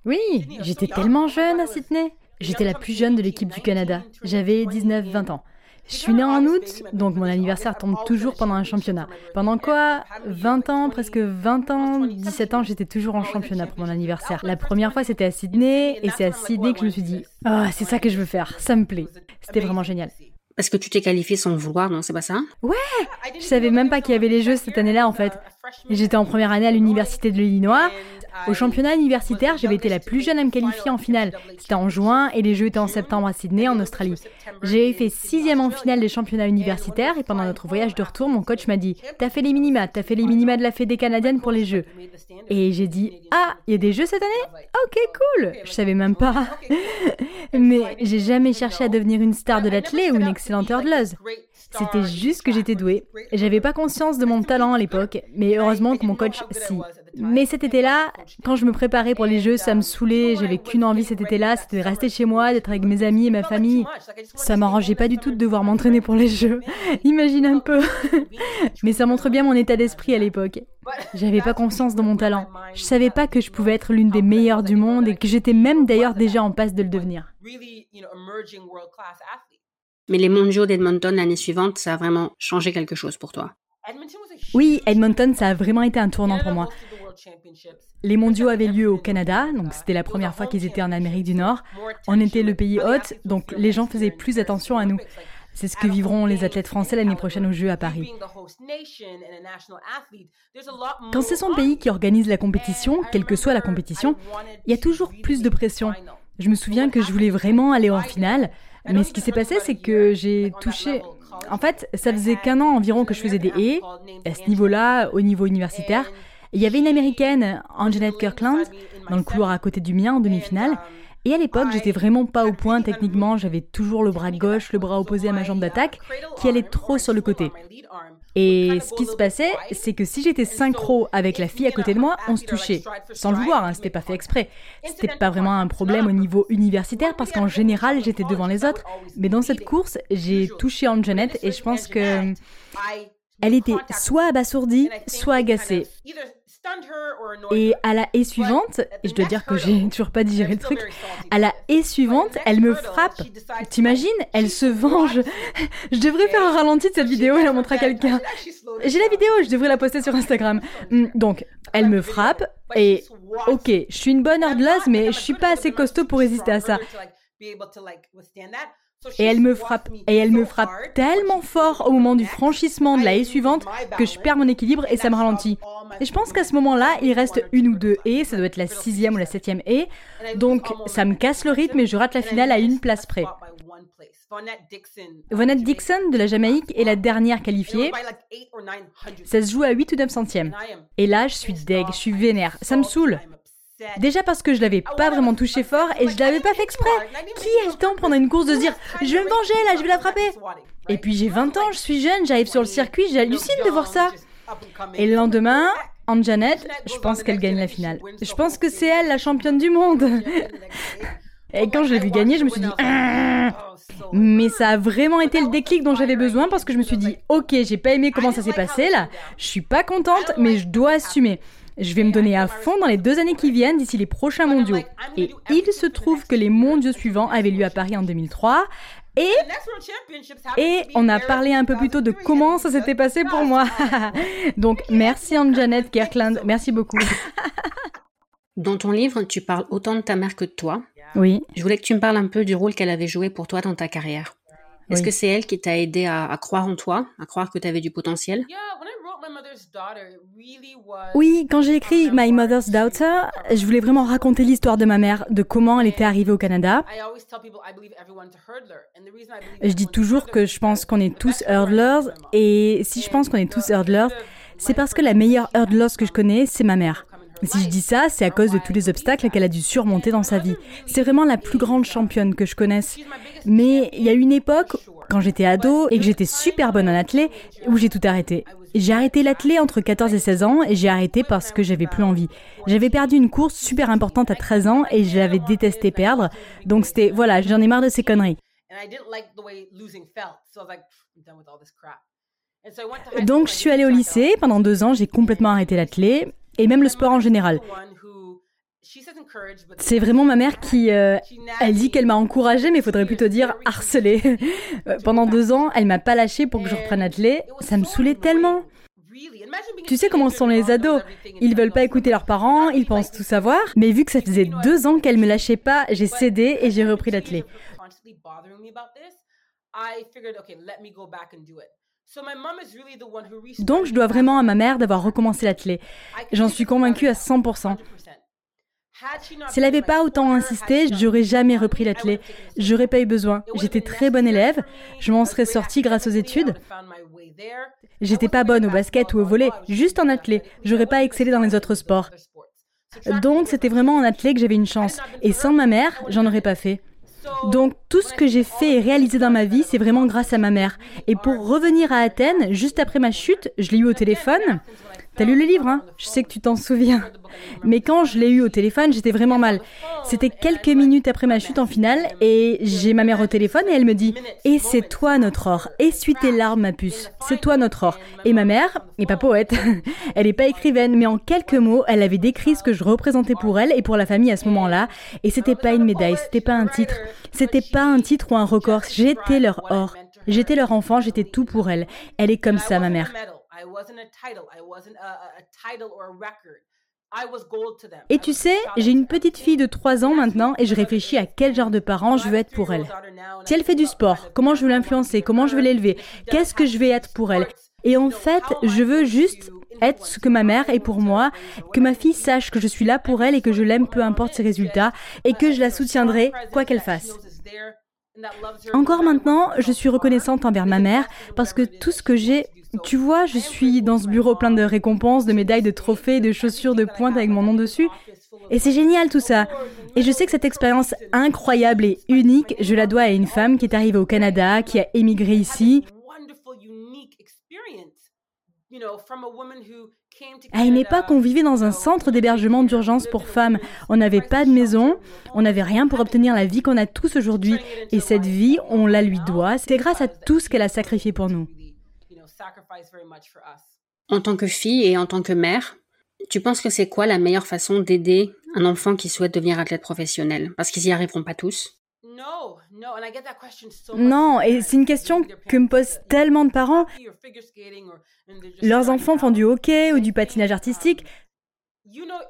Oui, j'étais tellement jeune à Sydney. J'étais la plus jeune de l'équipe du Canada. J'avais 19-20 ans. Je suis née en août, donc mon anniversaire tombe toujours pendant un championnat. Pendant quoi? 20 ans, presque 20 ans, 17 ans, j'étais toujours en championnat pour mon anniversaire. La première fois, c'était à Sydney, et c'est à Sydney que je me suis dit, ah, c'est ça que je veux faire, ça me plaît. C'était vraiment génial. Parce que tu t'es qualifié sans le vouloir, non C'est pas ça? Ouais Je savais même pas qu'il y avait les Jeux cette année-là, en fait. J'étais en première année à l'université de l'Illinois. Au championnat universitaire, j'avais été la plus jeune à me qualifier en finale. C'était en juin et les Jeux étaient en septembre à Sydney, en Australie. J'ai fait sixième en finale des championnats universitaires et pendant notre voyage de retour, mon coach m'a dit T'as fait les minima, t'as fait les minima de la Fédé canadienne pour les Jeux. Et j'ai dit Ah, il y a des Jeux cette année? Ok, cool Je savais même pas. Mais j'ai jamais cherché à devenir une star de l'athlète ou une excellente hurdleuse. C'était juste que j'étais douée. J'avais pas conscience de mon talent à l'époque, mais heureusement que mon coach, si. Mais cet été-là, quand je me préparais pour les Jeux, ça me saoulait, j'avais qu'une envie cet été-là, c'était de rester chez moi, d'être avec mes amis et ma famille. Ça m'arrangeait pas du tout de devoir m'entraîner pour les Jeux. Imagine un peu. Mais ça montre bien mon état d'esprit à l'époque. J'avais pas confiance dans mon talent. Je savais pas que je pouvais être l'une des meilleures du monde et que j'étais même d'ailleurs déjà en passe de le devenir. Mais les mondiaux d'Edmonton l'année suivante, ça a vraiment changé quelque chose pour toi. Oui, Edmonton, ça a vraiment été un tournant pour moi. Les mondiaux avaient lieu au Canada, donc c'était la première fois qu'ils étaient en Amérique du Nord. On était le pays hôte, donc les gens faisaient plus attention à nous. C'est ce que vivront les athlètes français l'année prochaine aux Jeux à Paris. Quand c'est son pays qui organise la compétition, quelle que soit la compétition, il y a toujours plus de pression. Je me souviens que je voulais vraiment aller en finale, mais ce qui s'est passé, c'est que j'ai touché... En fait, ça faisait qu'un an environ que je faisais des haies, à ce niveau-là, au niveau universitaire. Il y avait une américaine, Anjanette Kirkland, dans le couloir à côté du mien en demi-finale. Et à l'époque, j'étais vraiment pas au point techniquement, j'avais toujours le bras gauche, le bras opposé à ma jambe d'attaque, qui allait trop sur le côté. Et ce qui se passait, c'est que si j'étais synchro avec la fille à côté de moi, on se touchait. Sans le vouloir, hein, c'était pas fait exprès. C'était pas vraiment un problème au niveau universitaire parce qu'en général, j'étais devant les autres. Mais dans cette course, j'ai touché Anjanette et je pense que elle était soit abasourdie, soit agacée. Et à la haie suivante, et je dois dire que j'ai toujours pas digéré le truc, à la haie suivante, elle me frappe. T'imagines Elle se venge. Je devrais faire un ralenti de cette vidéo et la montrer à quelqu'un. J'ai la vidéo, je devrais la poster sur Instagram. Hmm, donc, elle me frappe et ok, je suis une bonne hurdleuse, mais je suis pas assez costaud pour résister à ça. Et elle me frappe, et elle me frappe tellement fort au moment du franchissement de la haie suivante que je perds mon équilibre et ça me ralentit. Et je pense qu'à ce moment-là, il reste une ou deux haies, ça doit être la sixième ou la septième haie. Donc ça me casse le rythme et je rate la finale à une place près. Vonette Dixon de la Jamaïque est la dernière qualifiée. Ça se joue à 8 ou 9 centièmes. Et là, je suis deg, je suis vénère. Ça me saoule. Déjà parce que je l'avais pas vraiment touché fort et je l'avais pas fait exprès. Qui a le temps pendant une course de se dire je vais me venger là, je vais la frapper Et puis j'ai 20 ans, je suis jeune, j'arrive sur le circuit, j'hallucine de voir ça. Et le lendemain, Anjanette, je pense qu'elle gagne la finale. Je pense que c'est elle la championne du monde. Et quand je l'ai vu gagner, je me suis dit ah. mais ça a vraiment été le déclic dont j'avais besoin parce que je me suis dit OK, j'ai pas aimé comment ça s'est passé là. Je suis pas contente mais je dois assumer. Je vais me donner à fond dans les deux années qui viennent d'ici les prochains mondiaux. Et il se trouve que les mondiaux suivants avaient lieu à Paris en 2003. Et, et on a parlé un peu plus tôt de comment ça s'était passé pour moi. Donc merci Anne-Janet Kirkland, merci beaucoup. Dans ton livre, tu parles autant de ta mère que de toi. Oui. Je voulais que tu me parles un peu du rôle qu'elle avait joué pour toi dans ta carrière. Est-ce que c'est elle qui t'a aidé à, croire en toi, à croire que tu avais du potentiel? Oui, quand j'ai écrit My Mother's Daughter, je voulais vraiment raconter l'histoire de ma mère, de comment elle était arrivée au Canada. Je dis toujours que je pense qu'on est tous hurdlers, et si je pense qu'on est tous hurdlers, c'est parce que la meilleure hurdler que je connais, c'est ma mère. Si je dis ça, c'est à cause de tous les obstacles qu'elle a dû surmonter dans sa vie. C'est vraiment la plus grande championne que je connaisse. Mais il y a une époque, quand j'étais ado et que j'étais super bonne en athlée, où j'ai tout arrêté. J'ai arrêté l'athlée entre 14 et 16 ans et j'ai arrêté parce que j'avais plus envie. J'avais perdu une course super importante à 13 ans et j'avais détesté perdre. Donc c'était, voilà, j'en ai marre de ces conneries. Donc je suis allée au lycée, pendant deux ans j'ai complètement arrêté l'athlée et même le sport en général. C'est vraiment ma mère qui, euh, elle dit qu'elle m'a encouragée, mais il faudrait plutôt dire harcelée. Euh, pendant deux ans, elle m'a pas lâché pour que je reprenne athlée. Ça me saoulait tellement. Tu sais comment sont les ados Ils veulent pas écouter leurs parents, ils pensent tout savoir. Mais vu que ça faisait deux ans qu'elle me lâchait pas, j'ai cédé et j'ai repris l'athlée. Donc je dois vraiment à ma mère d'avoir recommencé l'athlé. J'en suis convaincue à 100%. Si elle n'avait pas autant insisté, j'aurais jamais repris l'athlé. J'aurais pas eu besoin. J'étais très bonne élève. Je m'en serais sortie grâce aux études. J'étais pas bonne au basket ou au volet, juste en athlé. J'aurais pas excellé dans les autres sports. Donc c'était vraiment en athlé que j'avais une chance. Et sans ma mère, j'en aurais pas fait. Donc tout ce que j'ai fait et réalisé dans ma vie, c'est vraiment grâce à ma mère. Et pour revenir à Athènes, juste après ma chute, je l'ai eu au téléphone. T'as lu le livre, hein? Je sais que tu t'en souviens. Mais quand je l'ai eu au téléphone, j'étais vraiment mal. C'était quelques minutes après ma chute en finale et j'ai ma mère au téléphone et elle me dit Et c'est toi notre or. Essuie tes larmes, ma puce. C'est toi notre or. Et ma mère n'est pas poète. elle n'est pas écrivaine, mais en quelques mots, elle avait décrit ce que je représentais pour elle et pour la famille à ce moment-là. Et c'était pas une médaille, c'était pas un titre. C'était pas un titre ou un record. J'étais leur or. J'étais leur enfant, j'étais tout pour elle. Elle est comme ça, ma mère. Et tu sais, j'ai une petite fille de 3 ans maintenant et je réfléchis à quel genre de parent je veux être pour elle. Si elle fait du sport, comment je veux l'influencer, comment je veux l'élever, qu'est-ce que je vais être pour elle? Et en fait, je veux juste être ce que ma mère est pour moi, que ma fille sache que je suis là pour elle et que je l'aime peu importe ses résultats et que je la soutiendrai quoi qu'elle fasse. Encore maintenant, je suis reconnaissante envers ma mère parce que tout ce que j'ai tu vois, je suis dans ce bureau plein de récompenses, de médailles, de trophées, de chaussures de pointe avec mon nom dessus. Et c'est génial tout ça. Et je sais que cette expérience incroyable et unique, je la dois à une femme qui est arrivée au Canada, qui a émigré ici. À une époque, on vivait dans un centre d'hébergement d'urgence pour femmes. On n'avait pas de maison, on n'avait rien pour obtenir la vie qu'on a tous aujourd'hui. Et cette vie, on la lui doit. C'est grâce à tout ce qu'elle a sacrifié pour nous. En tant que fille et en tant que mère, tu penses que c'est quoi la meilleure façon d'aider un enfant qui souhaite devenir athlète professionnel? Parce qu'ils n'y arriveront pas tous. Non, et c'est une question que me posent tellement de parents. Leurs enfants font du hockey ou du patinage artistique,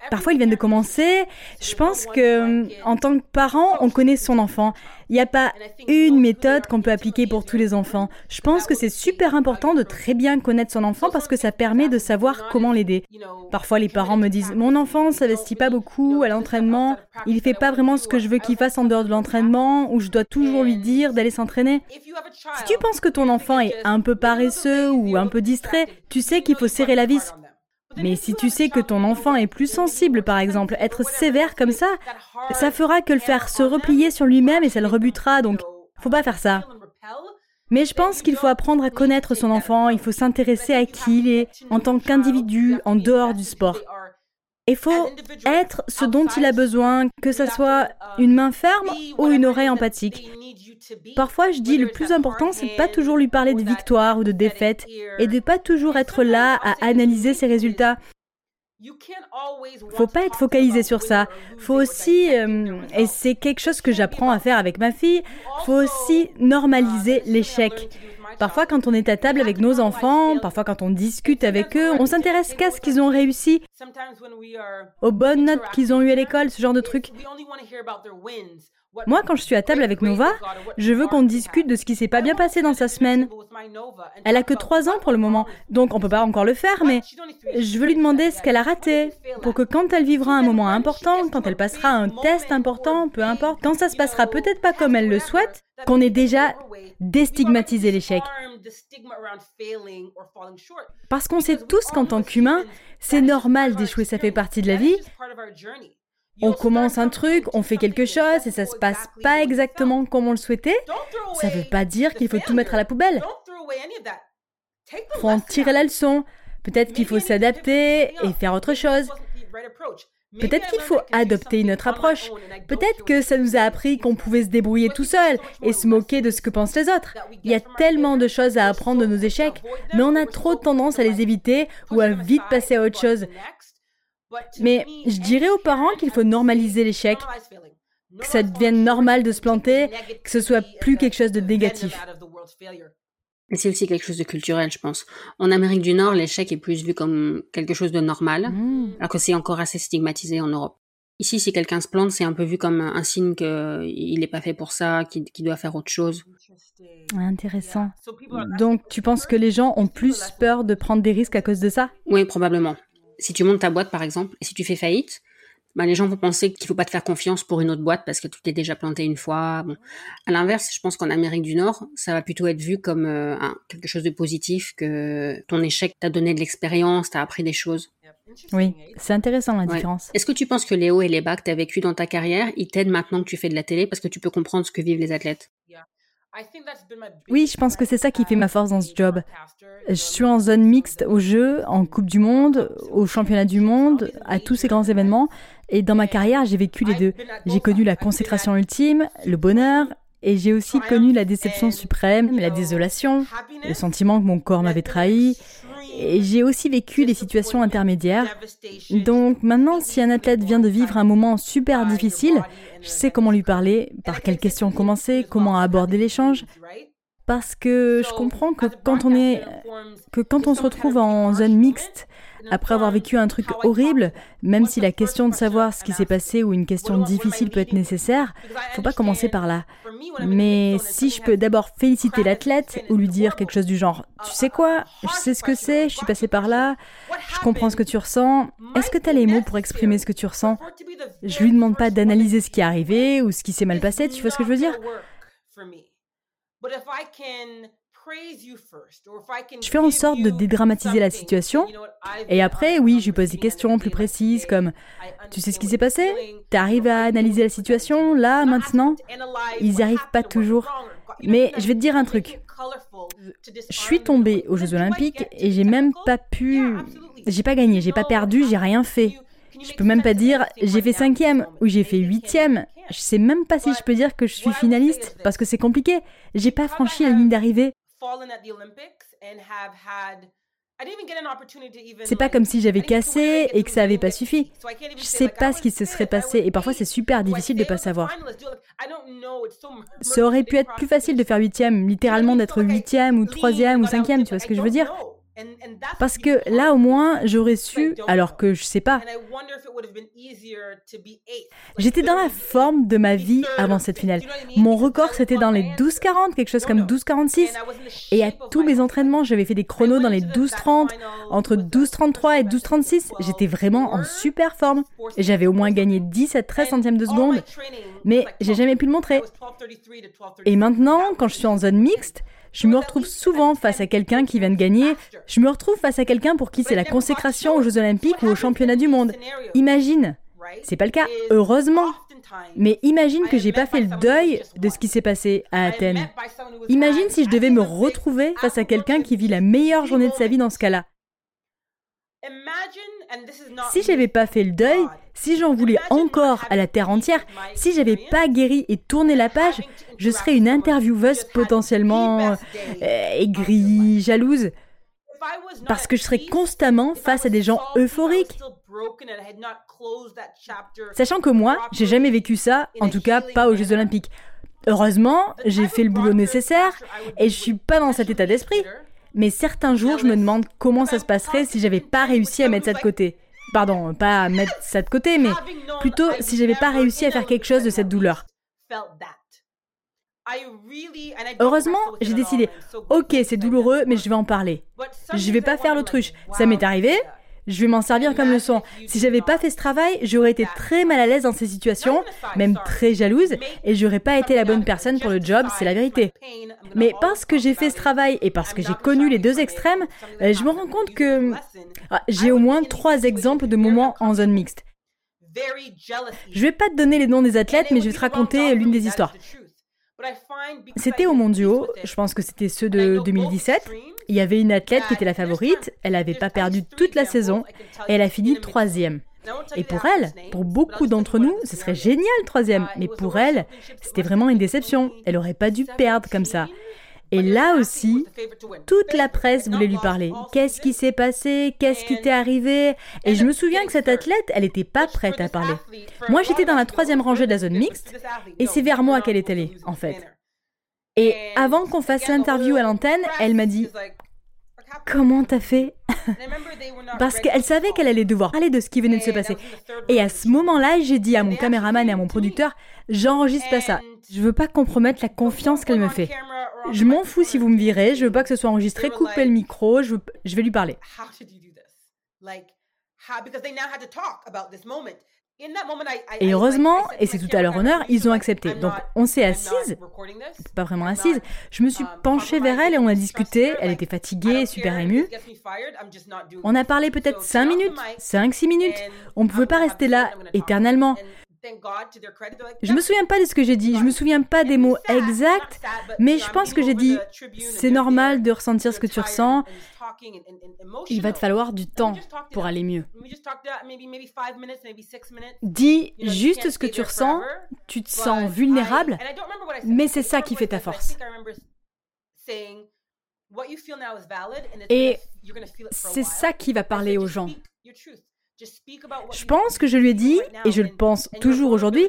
Parfois, ils viennent de commencer. Je pense que, en tant que parent, on connaît son enfant. Il n'y a pas une méthode qu'on peut appliquer pour tous les enfants. Je pense que c'est super important de très bien connaître son enfant parce que ça permet de savoir comment l'aider. Parfois, les parents me disent Mon enfant s'investit pas beaucoup à l'entraînement. Il fait pas vraiment ce que je veux qu'il fasse en dehors de l'entraînement ou je dois toujours lui dire d'aller s'entraîner. Si tu penses que ton enfant est un peu paresseux ou un peu distrait, tu sais qu'il faut serrer la vis. Mais si tu sais que ton enfant est plus sensible, par exemple, être sévère comme ça, ça fera que le faire se replier sur lui-même et ça le rebutera, donc faut pas faire ça. Mais je pense qu'il faut apprendre à connaître son enfant, il faut s'intéresser à qui il est en tant qu'individu en dehors du sport. Il faut être ce dont il a besoin, que ce soit une main ferme ou une oreille empathique. Parfois, je dis le plus important, c'est de pas toujours lui parler de victoire ou de défaite et de pas toujours être là à analyser ses résultats. Faut pas être focalisé sur ça. Faut aussi, euh, et c'est quelque chose que j'apprends à faire avec ma fille, faut aussi normaliser l'échec. Parfois, quand on est à table avec nos enfants, parfois quand on discute avec eux, on s'intéresse qu'à ce qu'ils ont réussi, aux bonnes notes qu'ils ont eues à l'école, ce genre de trucs. Moi, quand je suis à table avec Nova, je veux qu'on discute de ce qui s'est pas bien passé dans sa semaine. Elle a que trois ans pour le moment, donc on peut pas encore le faire, mais je veux lui demander ce qu'elle a raté, pour que quand elle vivra un moment important, quand elle passera un test important, peu importe, quand ça se passera peut-être pas comme elle le souhaite, qu'on ait déjà déstigmatisé l'échec. Parce qu'on sait tous qu'en tant qu'humain, c'est normal d'échouer, ça fait partie de la vie. On commence un truc, on fait quelque chose et ça se passe pas exactement comme on le souhaitait. Ça veut pas dire qu'il faut tout mettre à la poubelle. Faut en tirer la leçon. Peut-être qu'il faut s'adapter et faire autre chose. Peut-être qu'il faut adopter une autre approche. Peut-être que ça nous a appris qu'on pouvait se débrouiller tout seul et se moquer de ce que pensent les autres. Il y a tellement de choses à apprendre de nos échecs, mais on a trop tendance à les éviter ou à vite passer à autre chose. Mais je dirais aux parents qu'il faut normaliser l'échec, que ça devienne normal de se planter, que ce soit plus quelque chose de négatif. Et c'est aussi quelque chose de culturel, je pense. En Amérique du Nord, l'échec est plus vu comme quelque chose de normal, hmm. alors que c'est encore assez stigmatisé en Europe. Ici, si quelqu'un se plante, c'est un peu vu comme un signe qu'il n'est pas fait pour ça, qu'il doit faire autre chose. Intéressant. Donc, tu penses que les gens ont plus peur de prendre des risques à cause de ça? Oui, probablement si tu montes ta boîte par exemple et si tu fais faillite, ben, les gens vont penser qu'il faut pas te faire confiance pour une autre boîte parce que tu t'es déjà planté une fois. Bon. À l'inverse, je pense qu'en Amérique du Nord, ça va plutôt être vu comme euh, quelque chose de positif, que ton échec t'a donné de l'expérience, t'a appris des choses. Oui, c'est intéressant la différence. Est-ce que tu penses que les hauts et les bas que tu as vécu dans ta carrière, ils t'aident maintenant que tu fais de la télé parce que tu peux comprendre ce que vivent les athlètes? Oui, je pense que c'est ça qui fait ma force dans ce job. Je suis en zone mixte aux Jeux, en Coupe du Monde, au Championnat du Monde, à tous ces grands événements. Et dans ma carrière, j'ai vécu les deux. J'ai connu la consécration ultime, le bonheur, et j'ai aussi connu la déception suprême, la désolation, le sentiment que mon corps m'avait trahi, j'ai aussi vécu les situations intermédiaires. Donc maintenant, si un athlète vient de vivre un moment super difficile, je sais comment lui parler, par quelles questions commencer, comment aborder l'échange. Parce que je comprends que quand on est, que quand on se retrouve en zone mixte, après avoir vécu un truc horrible, même si la question de savoir ce qui s'est passé ou une question difficile peut être nécessaire, faut pas commencer par là. Mais si je peux d'abord féliciter l'athlète ou lui dire quelque chose du genre Tu sais quoi? Je sais ce que c'est, je suis passé par là, je comprends ce que tu ressens. Est-ce que tu as les mots pour exprimer ce que tu ressens? Je lui demande pas d'analyser ce qui est arrivé ou ce qui s'est mal passé, tu vois ce que je veux dire? Je fais en sorte de dédramatiser la situation. Et après, oui, je lui pose des questions plus précises comme Tu sais ce qui s'est passé Tu arrives à analyser la situation là, maintenant Ils n'y arrivent pas toujours. Mais je vais te dire un truc. Je suis tombée aux Jeux Olympiques et j'ai même pas pu. J'ai pas gagné, j'ai pas perdu, j'ai rien fait. Je peux même pas dire j'ai fait cinquième ou j'ai fait huitième. Je sais même pas si je peux dire que je suis finaliste parce que c'est compliqué. J'ai pas franchi la ligne d'arrivée. C'est pas comme si j'avais cassé et que ça avait pas suffi. Je sais pas ce qui se serait passé et parfois c'est super difficile de pas savoir. Ça aurait pu être plus facile de faire huitième, littéralement d'être huitième ou troisième ou cinquième, tu vois ce que je veux dire? Parce que là, au moins, j'aurais su, alors que je sais pas. J'étais dans la forme de ma vie avant cette finale. Mon record, c'était dans les 12-40, quelque chose comme 12-46. Et à tous mes entraînements, j'avais fait des chronos dans les 12-30, entre 12-33 et 12-36. J'étais vraiment en super forme. J'avais au moins gagné 10 à 13 centièmes de seconde. Mais j'ai jamais pu le montrer. Et maintenant, quand je suis en zone mixte, je me retrouve souvent face à quelqu'un qui vient de gagner. Je me retrouve face à quelqu'un pour qui c'est la consécration aux Jeux Olympiques ou aux Championnats du monde. Imagine. C'est pas le cas, heureusement. Mais imagine que j'ai pas fait le deuil de ce qui s'est passé à Athènes. Imagine si je devais me retrouver face à quelqu'un qui vit la meilleure journée de sa vie dans ce cas-là. Si j'avais pas fait le deuil, si j'en voulais encore à la terre entière, si j'avais pas guéri et tourné la page, je serais une intervieweuse potentiellement euh, aigrie, jalouse. Parce que je serais constamment face à des gens euphoriques. Sachant que moi, j'ai jamais vécu ça, en tout cas pas aux Jeux Olympiques. Heureusement, j'ai fait le boulot nécessaire et je suis pas dans cet état d'esprit. Mais certains jours, je me demande comment ça se passerait si j'avais pas réussi à mettre ça de côté. Pardon, pas à mettre ça de côté, mais plutôt si j'avais pas réussi à faire quelque chose de cette douleur. Heureusement, j'ai décidé, ok, c'est douloureux, mais je vais en parler. Je vais pas faire l'autruche. Ça m'est arrivé, je vais m'en servir comme leçon. Si j'avais pas fait ce travail, j'aurais été très mal à l'aise dans ces situations, même très jalouse, et j'aurais pas été la bonne personne pour le job, c'est la vérité. Mais parce que j'ai fait ce travail et parce que j'ai connu les deux extrêmes, euh, je me rends compte que ah, j'ai au moins trois exemples de moments en zone mixte. Je vais pas te donner les noms des athlètes, mais je vais te raconter l'une des histoires. C'était au mondiaux, je pense que c'était ceux de 2017. Il y avait une athlète qui était la favorite, elle n'avait pas perdu toute la saison et elle a fini troisième. Et pour elle, pour beaucoup d'entre nous, ce serait génial troisième, mais pour elle, c'était vraiment une déception. Elle aurait pas dû perdre comme ça. Et là aussi, toute la presse voulait lui parler. Qu'est-ce qui s'est passé? Qu'est-ce qui t'est arrivé? Et je me souviens que cette athlète, elle n'était pas prête à parler. Moi, j'étais dans la troisième rangée de la zone mixte, et c'est vers moi qu'elle est allée, en fait. Et avant qu'on fasse l'interview à l'antenne, elle m'a dit Comment t'as fait? Parce qu'elle savait qu'elle allait devoir parler de ce qui venait de se passer. Et à ce moment-là, j'ai dit à mon caméraman et à mon producteur J'enregistre pas ça. Je veux pas compromettre la confiance qu'elle me fait. Je m'en fous si vous me virez, je veux pas que ce soit enregistré, coupez le micro, je, je vais lui parler. Et heureusement, et c'est tout à leur honneur, ils ont accepté. Donc on s'est assise, pas vraiment assise, je me suis Um, penchée vers elle et on a discuté, elle était fatiguée, super émue. On a parlé peut-être 5 minutes, 5-6 minutes. On ne pouvait pas rester là éternellement. Je me souviens pas de ce que j'ai dit, je me souviens pas des mots exacts, mais je pense que j'ai dit c'est normal de ressentir ce que tu ressens. Il va te falloir du temps pour aller mieux. Dis juste ce que tu ressens, tu te sens vulnérable, mais c'est ça qui fait ta force. Et c'est ça qui va parler aux gens. Je pense que je lui ai dit, et je le pense toujours aujourd'hui,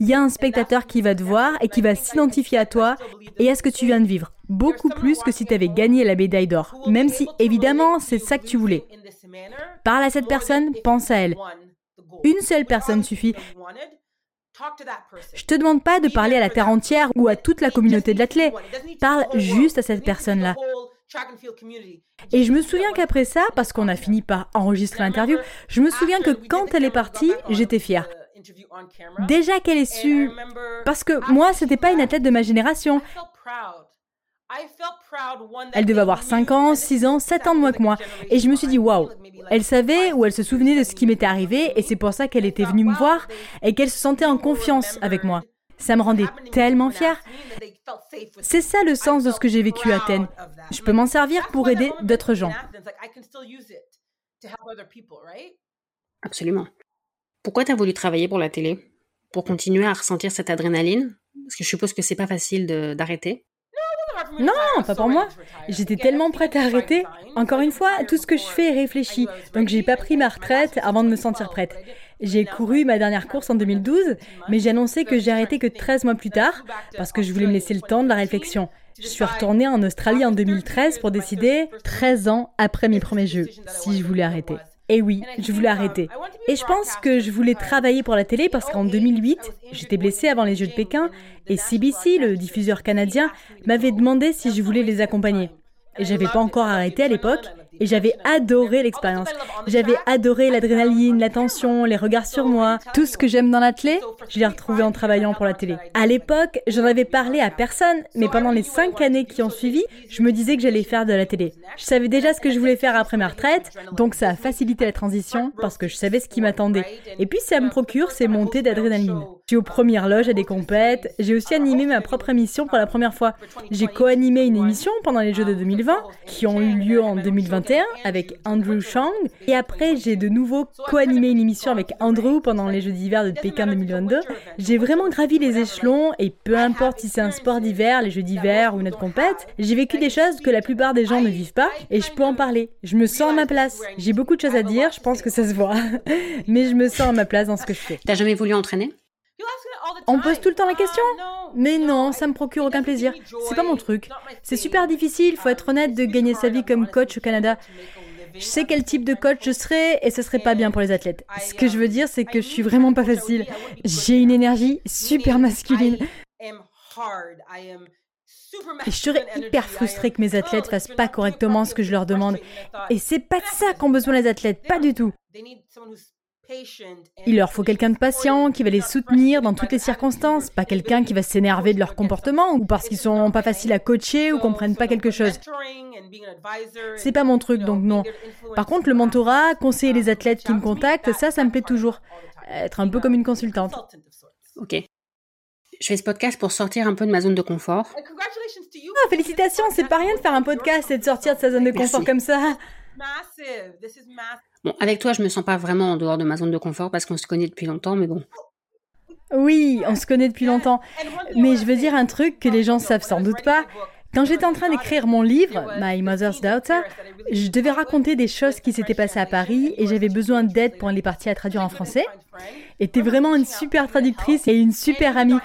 il y a un spectateur qui va te voir et qui va s'identifier à toi et à ce que tu viens de vivre, beaucoup plus que si tu avais gagné la médaille d'or, même si évidemment c'est ça que tu voulais. Parle à cette personne, pense à elle. Une seule personne suffit. Je te demande pas de parler à la terre entière ou à toute la communauté de l'athlète. Parle juste à cette personne-là. Et je me souviens qu'après ça, parce qu'on a fini par enregistrer l'interview, je me souviens que quand elle est partie, j'étais fière. Déjà qu'elle ait su... Parce que moi, c'était pas une athlète de ma génération. Elle devait avoir 5 ans, 6 ans, 7 ans de moins que moi. Et je me suis dit, waouh, elle savait ou elle se souvenait de ce qui m'était arrivé et c'est pour ça qu'elle était venue me voir et qu'elle se sentait en confiance avec moi. Ça me rendait tellement fière. C'est ça le sens de ce que j'ai vécu à Athènes. Je peux m'en servir pour aider d'autres gens. Absolument. Pourquoi tu as voulu travailler pour la télé? Pour continuer à ressentir cette adrénaline? Parce que je suppose que c'est pas facile d'arrêter. Non, pas pour moi. J'étais tellement prête à arrêter. Encore une fois, tout ce que je fais est réfléchi. Donc j'ai pas pris ma retraite avant de me sentir prête. J'ai couru ma dernière course en 2012, mais j'ai annoncé que j'ai arrêté que 13 mois plus tard parce que je voulais me laisser le temps de la réflexion. Je suis retournée en Australie en 2013 pour décider, 13 ans après mes premiers jeux, si je voulais arrêter. Et oui, je voulais arrêter. Et je pense que je voulais travailler pour la télé parce qu'en 2008, j'étais blessée avant les Jeux de Pékin et CBC, le diffuseur canadien, m'avait demandé si je voulais les accompagner. Et j'avais pas encore arrêté à l'époque et j'avais adoré l'expérience. J'avais adoré l'adrénaline, la tension, les regards sur moi. Tout ce que j'aime dans l'athlète, je l'ai retrouvé en travaillant pour la télé. À l'époque, j'en avais parlé à personne, mais pendant les cinq années qui ont suivi, je me disais que j'allais faire de la télé. Je savais déjà ce que je voulais faire après ma retraite, donc ça a facilité la transition parce que je savais ce qui m'attendait. Et puis ça me procure ces montées d'adrénaline. J'ai aux premières loges à des compètes, j'ai aussi animé ma propre émission pour la première fois. J'ai co-animé une émission pendant les Jeux de 2020, qui ont eu lieu en 2021 avec Andrew Chang, et après j'ai de nouveau co-animé une émission avec Andrew pendant les Jeux d'hiver de Pékin 2022. J'ai vraiment gravi les échelons, et peu importe si c'est un sport d'hiver, les Jeux d'hiver ou une autre compète, j'ai vécu des choses que la plupart des gens ne vivent pas, et je peux en parler. Je me sens à ma place. J'ai beaucoup de choses à dire, je pense que ça se voit, mais je me sens à ma place dans ce que je fais. T'as jamais voulu entraîner? On pose tout le temps la question Mais non, ça me procure aucun plaisir. C'est pas mon truc. C'est super difficile, faut être honnête, de gagner sa vie comme coach au Canada. Je sais quel type de coach je serai et ce serait pas bien pour les athlètes. Ce que je veux dire, c'est que je suis vraiment pas facile. J'ai une énergie super masculine. Et je serais hyper frustrée que mes athlètes fassent pas correctement ce que je leur demande. Et c'est pas de ça qu'ont besoin les athlètes, pas du tout. Il leur faut quelqu'un de patient qui va les soutenir dans toutes les circonstances, pas quelqu'un qui va s'énerver de leur comportement ou parce qu'ils sont pas faciles à coacher ou comprennent pas quelque chose. C'est pas mon truc donc non. Par contre, le mentorat, conseiller les athlètes qui me contactent, ça, ça me plaît toujours. Être un peu comme une consultante. Ok. Je fais ce podcast pour sortir un peu de ma zone de confort. Ah, félicitations, c'est pas rien de faire un podcast et de sortir de sa zone de confort comme ça. Avec toi, je me sens pas vraiment en dehors de ma zone de confort parce qu'on se connaît depuis longtemps, mais bon. Oui, on se connaît depuis longtemps. Mais je veux dire un truc que les gens savent sans doute pas. Quand j'étais en train d'écrire mon livre, My Mother's Daughter, je devais raconter des choses qui s'étaient passées à Paris et j'avais besoin d'aide pour les parties à traduire en français. Et t'es vraiment une super traductrice et une super amie.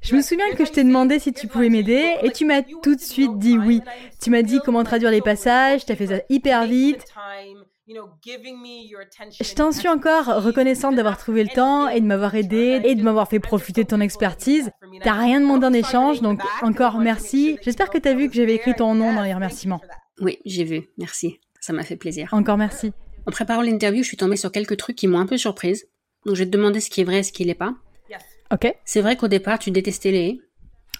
Je me souviens que je t'ai demandé si tu pouvais m'aider et tu m'as tout de suite dit oui. Tu m'as dit comment traduire les passages, t'as fait ça hyper vite. Je t'en suis encore reconnaissante d'avoir trouvé le temps et de m'avoir aidé et de m'avoir fait profiter de ton expertise. T'as rien demandé en échange, donc encore merci. J'espère que t'as vu que j'avais écrit ton nom dans les remerciements. Oui, j'ai vu. Merci. Ça m'a fait plaisir. Encore merci. En préparant l'interview, je suis tombée sur quelques trucs qui m'ont un peu surprise. Donc je vais te demander ce qui est vrai et ce qui l'est pas. Ok. C'est vrai qu'au départ, tu détestais les haies.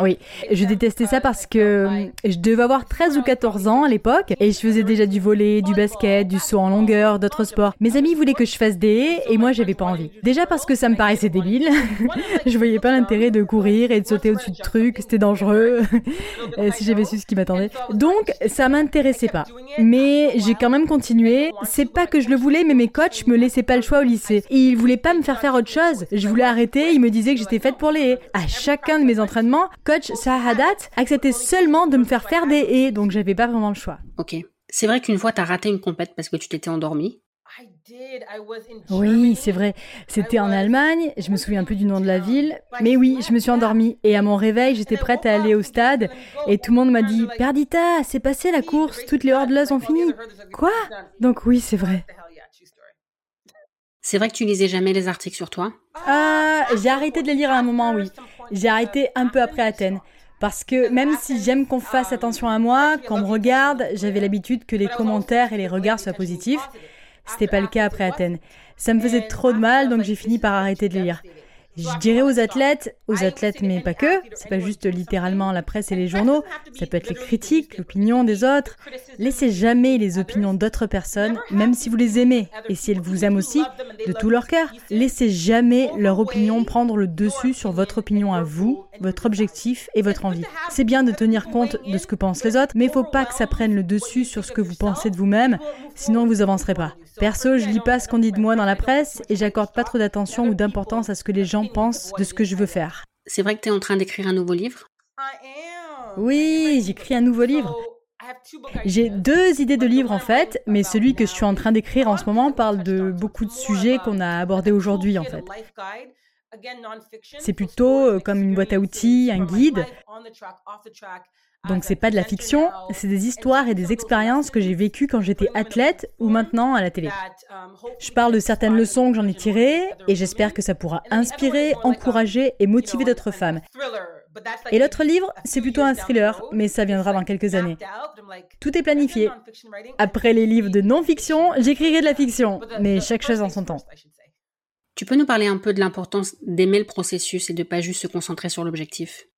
Oui, je détestais ça parce que je devais avoir 13 ou 14 ans à l'époque et je faisais déjà du volet, du basket, du saut en longueur, d'autres sports. Mes amis voulaient que je fasse des haies et moi j'avais pas envie. Déjà parce que ça me paraissait débile. je voyais pas l'intérêt de courir et de sauter au-dessus de trucs, c'était dangereux. si j'avais su ce qui m'attendait. Donc ça m'intéressait pas. Mais j'ai quand même continué. C'est pas que je le voulais, mais mes coachs me laissaient pas le choix au lycée. Et ils voulaient pas me faire faire autre chose. Je voulais arrêter, ils me disaient que j'étais faite pour les haies. À chacun de mes entraînements, coach Sahadat acceptait seulement de me faire faire des haies, donc j'avais pas vraiment le choix. Ok. C'est vrai qu'une fois, t'as raté une compète parce que tu t'étais endormi. Oui, c'est vrai. C'était en Allemagne, je me souviens plus du nom de la ville, mais oui, je me suis endormie et à mon réveil, j'étais prête à aller au stade et tout le monde m'a dit "Perdita, c'est passé la course, toutes les hurdleuses ont fini." Quoi? Donc oui, c'est vrai. C'est vrai que tu lisais jamais les articles sur toi? Ah, j'ai arrêté de les lire à un moment, oui. J'ai arrêté un peu après Athènes. Parce que même si j'aime qu'on fasse attention à moi, qu'on me regarde, j'avais l'habitude que les commentaires et les regards soient positifs. C'était pas le cas après Athènes. Ça me faisait trop de mal, donc j'ai fini par arrêter de lire. Je dirais aux athlètes, aux athlètes mais pas que, c'est pas juste littéralement la presse et les journaux, ça peut être les critiques, l'opinion des autres. Laissez jamais les opinions d'autres personnes, même si vous les aimez, et si elles vous aiment aussi, de tout leur cœur. Laissez jamais leur opinion prendre le dessus sur votre opinion à vous, votre objectif et votre envie. C'est bien de tenir compte de ce que pensent les autres, mais il faut pas que ça prenne le dessus sur ce que vous pensez de vous-même, sinon vous avancerez pas. Perso, je lis pas ce qu'on dit de moi dans la presse et j'accorde pas trop d'attention ou d'importance à ce que les gens pensent de ce que je veux faire. C'est vrai que tu es en train d'écrire un nouveau livre? Oui, j'écris un nouveau livre. J'ai deux idées de livres en fait, mais celui que je suis en train d'écrire en ce moment parle de beaucoup de sujets qu'on a abordés aujourd'hui en fait. C'est plutôt euh, comme une boîte à outils, un guide. Donc c'est pas de la fiction, c'est des histoires et des expériences que j'ai vécues quand j'étais athlète ou maintenant à la télé. Je parle de certaines leçons que j'en ai tirées et j'espère que ça pourra inspirer, encourager et motiver d'autres femmes. Et l'autre livre, c'est plutôt un thriller, mais ça viendra dans quelques années. Tout est planifié. Après les livres de non-fiction, j'écrirai de la fiction, mais chaque chose en son temps. Tu peux nous parler un peu de l'importance d'aimer le processus et de pas juste se concentrer sur l'objectif?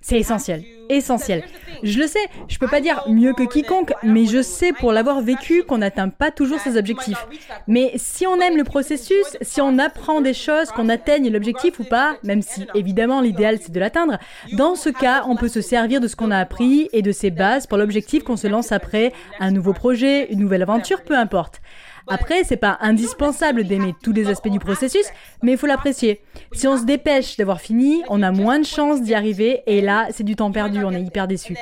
C'est essentiel, essentiel. Je le sais, je peux pas dire mieux que quiconque, mais je sais pour l'avoir vécu qu'on n'atteint pas toujours ses objectifs. Mais si on aime le processus, si on apprend des choses, qu'on atteigne l'objectif ou pas, même si évidemment l'idéal c'est de l'atteindre, dans ce cas, on peut se servir de ce qu'on a appris et de ses bases pour l'objectif qu'on se lance après, un nouveau projet, une nouvelle aventure, peu importe. Après, c'est pas indispensable d'aimer tous les aspects du processus, mais il faut l'apprécier. Si on se dépêche d'avoir fini, on a moins de chances d'y arriver et là, c'est du temps perdu, on est hyper déçu.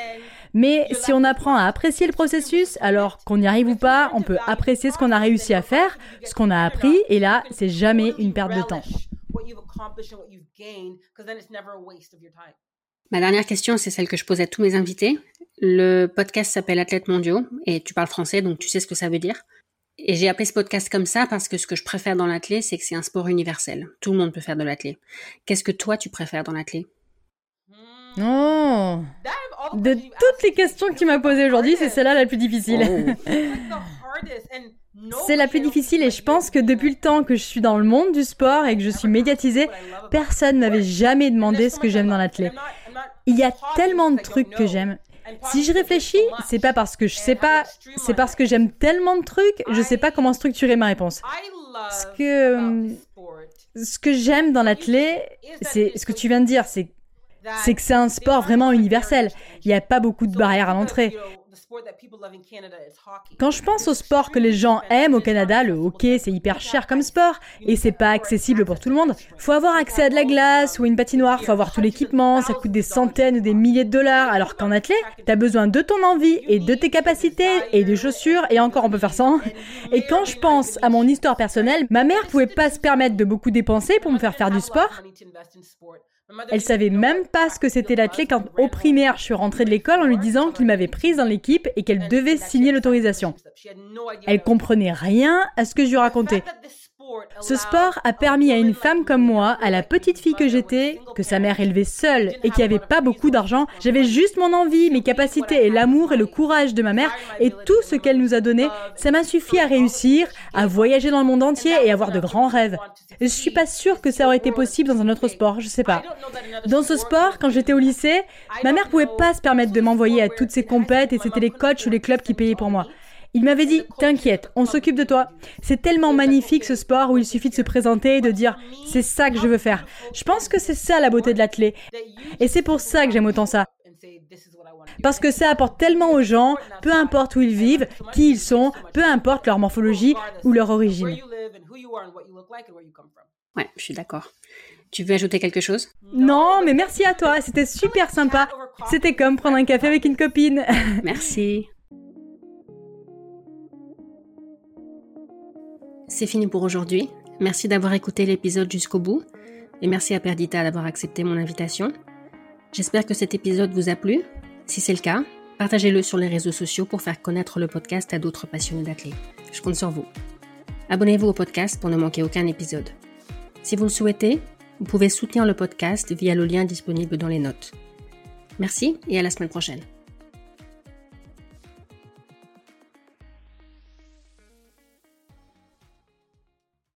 Mais si on apprend à apprécier le processus, alors qu'on y arrive ou pas, on peut apprécier ce qu'on a réussi à faire, ce qu'on a appris, et là, c'est jamais une perte de temps. Ma dernière question, c'est celle que je pose à tous mes invités. Le podcast s'appelle Athlètes mondiaux et tu parles français, donc tu sais ce que ça veut dire. Et j'ai appelé ce podcast comme ça parce que ce que je préfère dans l'athlé, c'est que c'est un sport universel. Tout le monde peut faire de l'athlé. Qu'est-ce que toi, tu préfères dans l'athlé Oh De toutes les questions que tu m'as posées aujourd'hui, c'est celle-là la plus difficile. Oh. c'est la plus difficile et je pense que depuis le temps que je suis dans le monde du sport et que je suis médiatisée, personne m'avait jamais demandé ce que j'aime dans l'athlé. Il y a tellement de trucs que j'aime. Si je réfléchis, c'est pas parce que je sais pas, c'est parce que j'aime tellement de trucs, je sais pas comment structurer ma réponse. Ce que, ce que j'aime dans l'athlé, c'est ce que tu viens de dire, c'est que c'est un sport vraiment universel. Il n'y a pas beaucoup de barrières à l'entrée. Quand je pense au sport que les gens aiment au Canada, le hockey c'est hyper cher comme sport et c'est pas accessible pour tout le monde. Faut avoir accès à de la glace ou une patinoire, faut avoir tout l'équipement, ça coûte des centaines ou des milliers de dollars. Alors qu'en athlète, t'as besoin de ton envie et de tes capacités et de chaussures et encore on peut faire sans. Et quand je pense à mon histoire personnelle, ma mère pouvait pas se permettre de beaucoup dépenser pour me faire faire du sport. Elle savait même pas ce que c'était l'athlète quand au primaire je suis rentrée de l'école en lui disant qu'il m'avait prise dans l'équipe et qu'elle devait signer l'autorisation. Elle comprenait rien à ce que je lui racontais. Ce sport a permis à une femme comme moi, à la petite fille que j'étais, que sa mère élevait seule et qui avait pas beaucoup d'argent, j'avais juste mon envie, mes capacités et l'amour et le courage de ma mère et tout ce qu'elle nous a donné, ça m'a suffi à réussir, à voyager dans le monde entier et avoir de grands rêves. Je suis pas sûre que ça aurait été possible dans un autre sport, je sais pas. Dans ce sport, quand j'étais au lycée, ma mère pouvait pas se permettre de m'envoyer à toutes ces compètes et c'était les coachs ou les clubs qui payaient pour moi. Il m'avait dit T'inquiète, on s'occupe de toi. C'est tellement magnifique ce sport où il suffit de se présenter et de dire C'est ça que je veux faire. Je pense que c'est ça la beauté de l'athlète. Et c'est pour ça que j'aime autant ça. Parce que ça apporte tellement aux gens, peu importe où ils vivent, qui ils sont, peu importe leur morphologie ou leur origine. Ouais, je suis d'accord. Tu veux ajouter quelque chose? Non, mais merci à toi, c'était super sympa. C'était comme prendre un café avec une copine. Merci. C'est fini pour aujourd'hui. Merci d'avoir écouté l'épisode jusqu'au bout et merci à Perdita d'avoir accepté mon invitation. J'espère que cet épisode vous a plu. Si c'est le cas, partagez-le sur les réseaux sociaux pour faire connaître le podcast à d'autres passionnés d'athlètes. Je compte sur vous. Abonnez-vous au podcast pour ne manquer aucun épisode. Si vous le souhaitez, vous pouvez soutenir le podcast via le lien disponible dans les notes. Merci et à la semaine prochaine.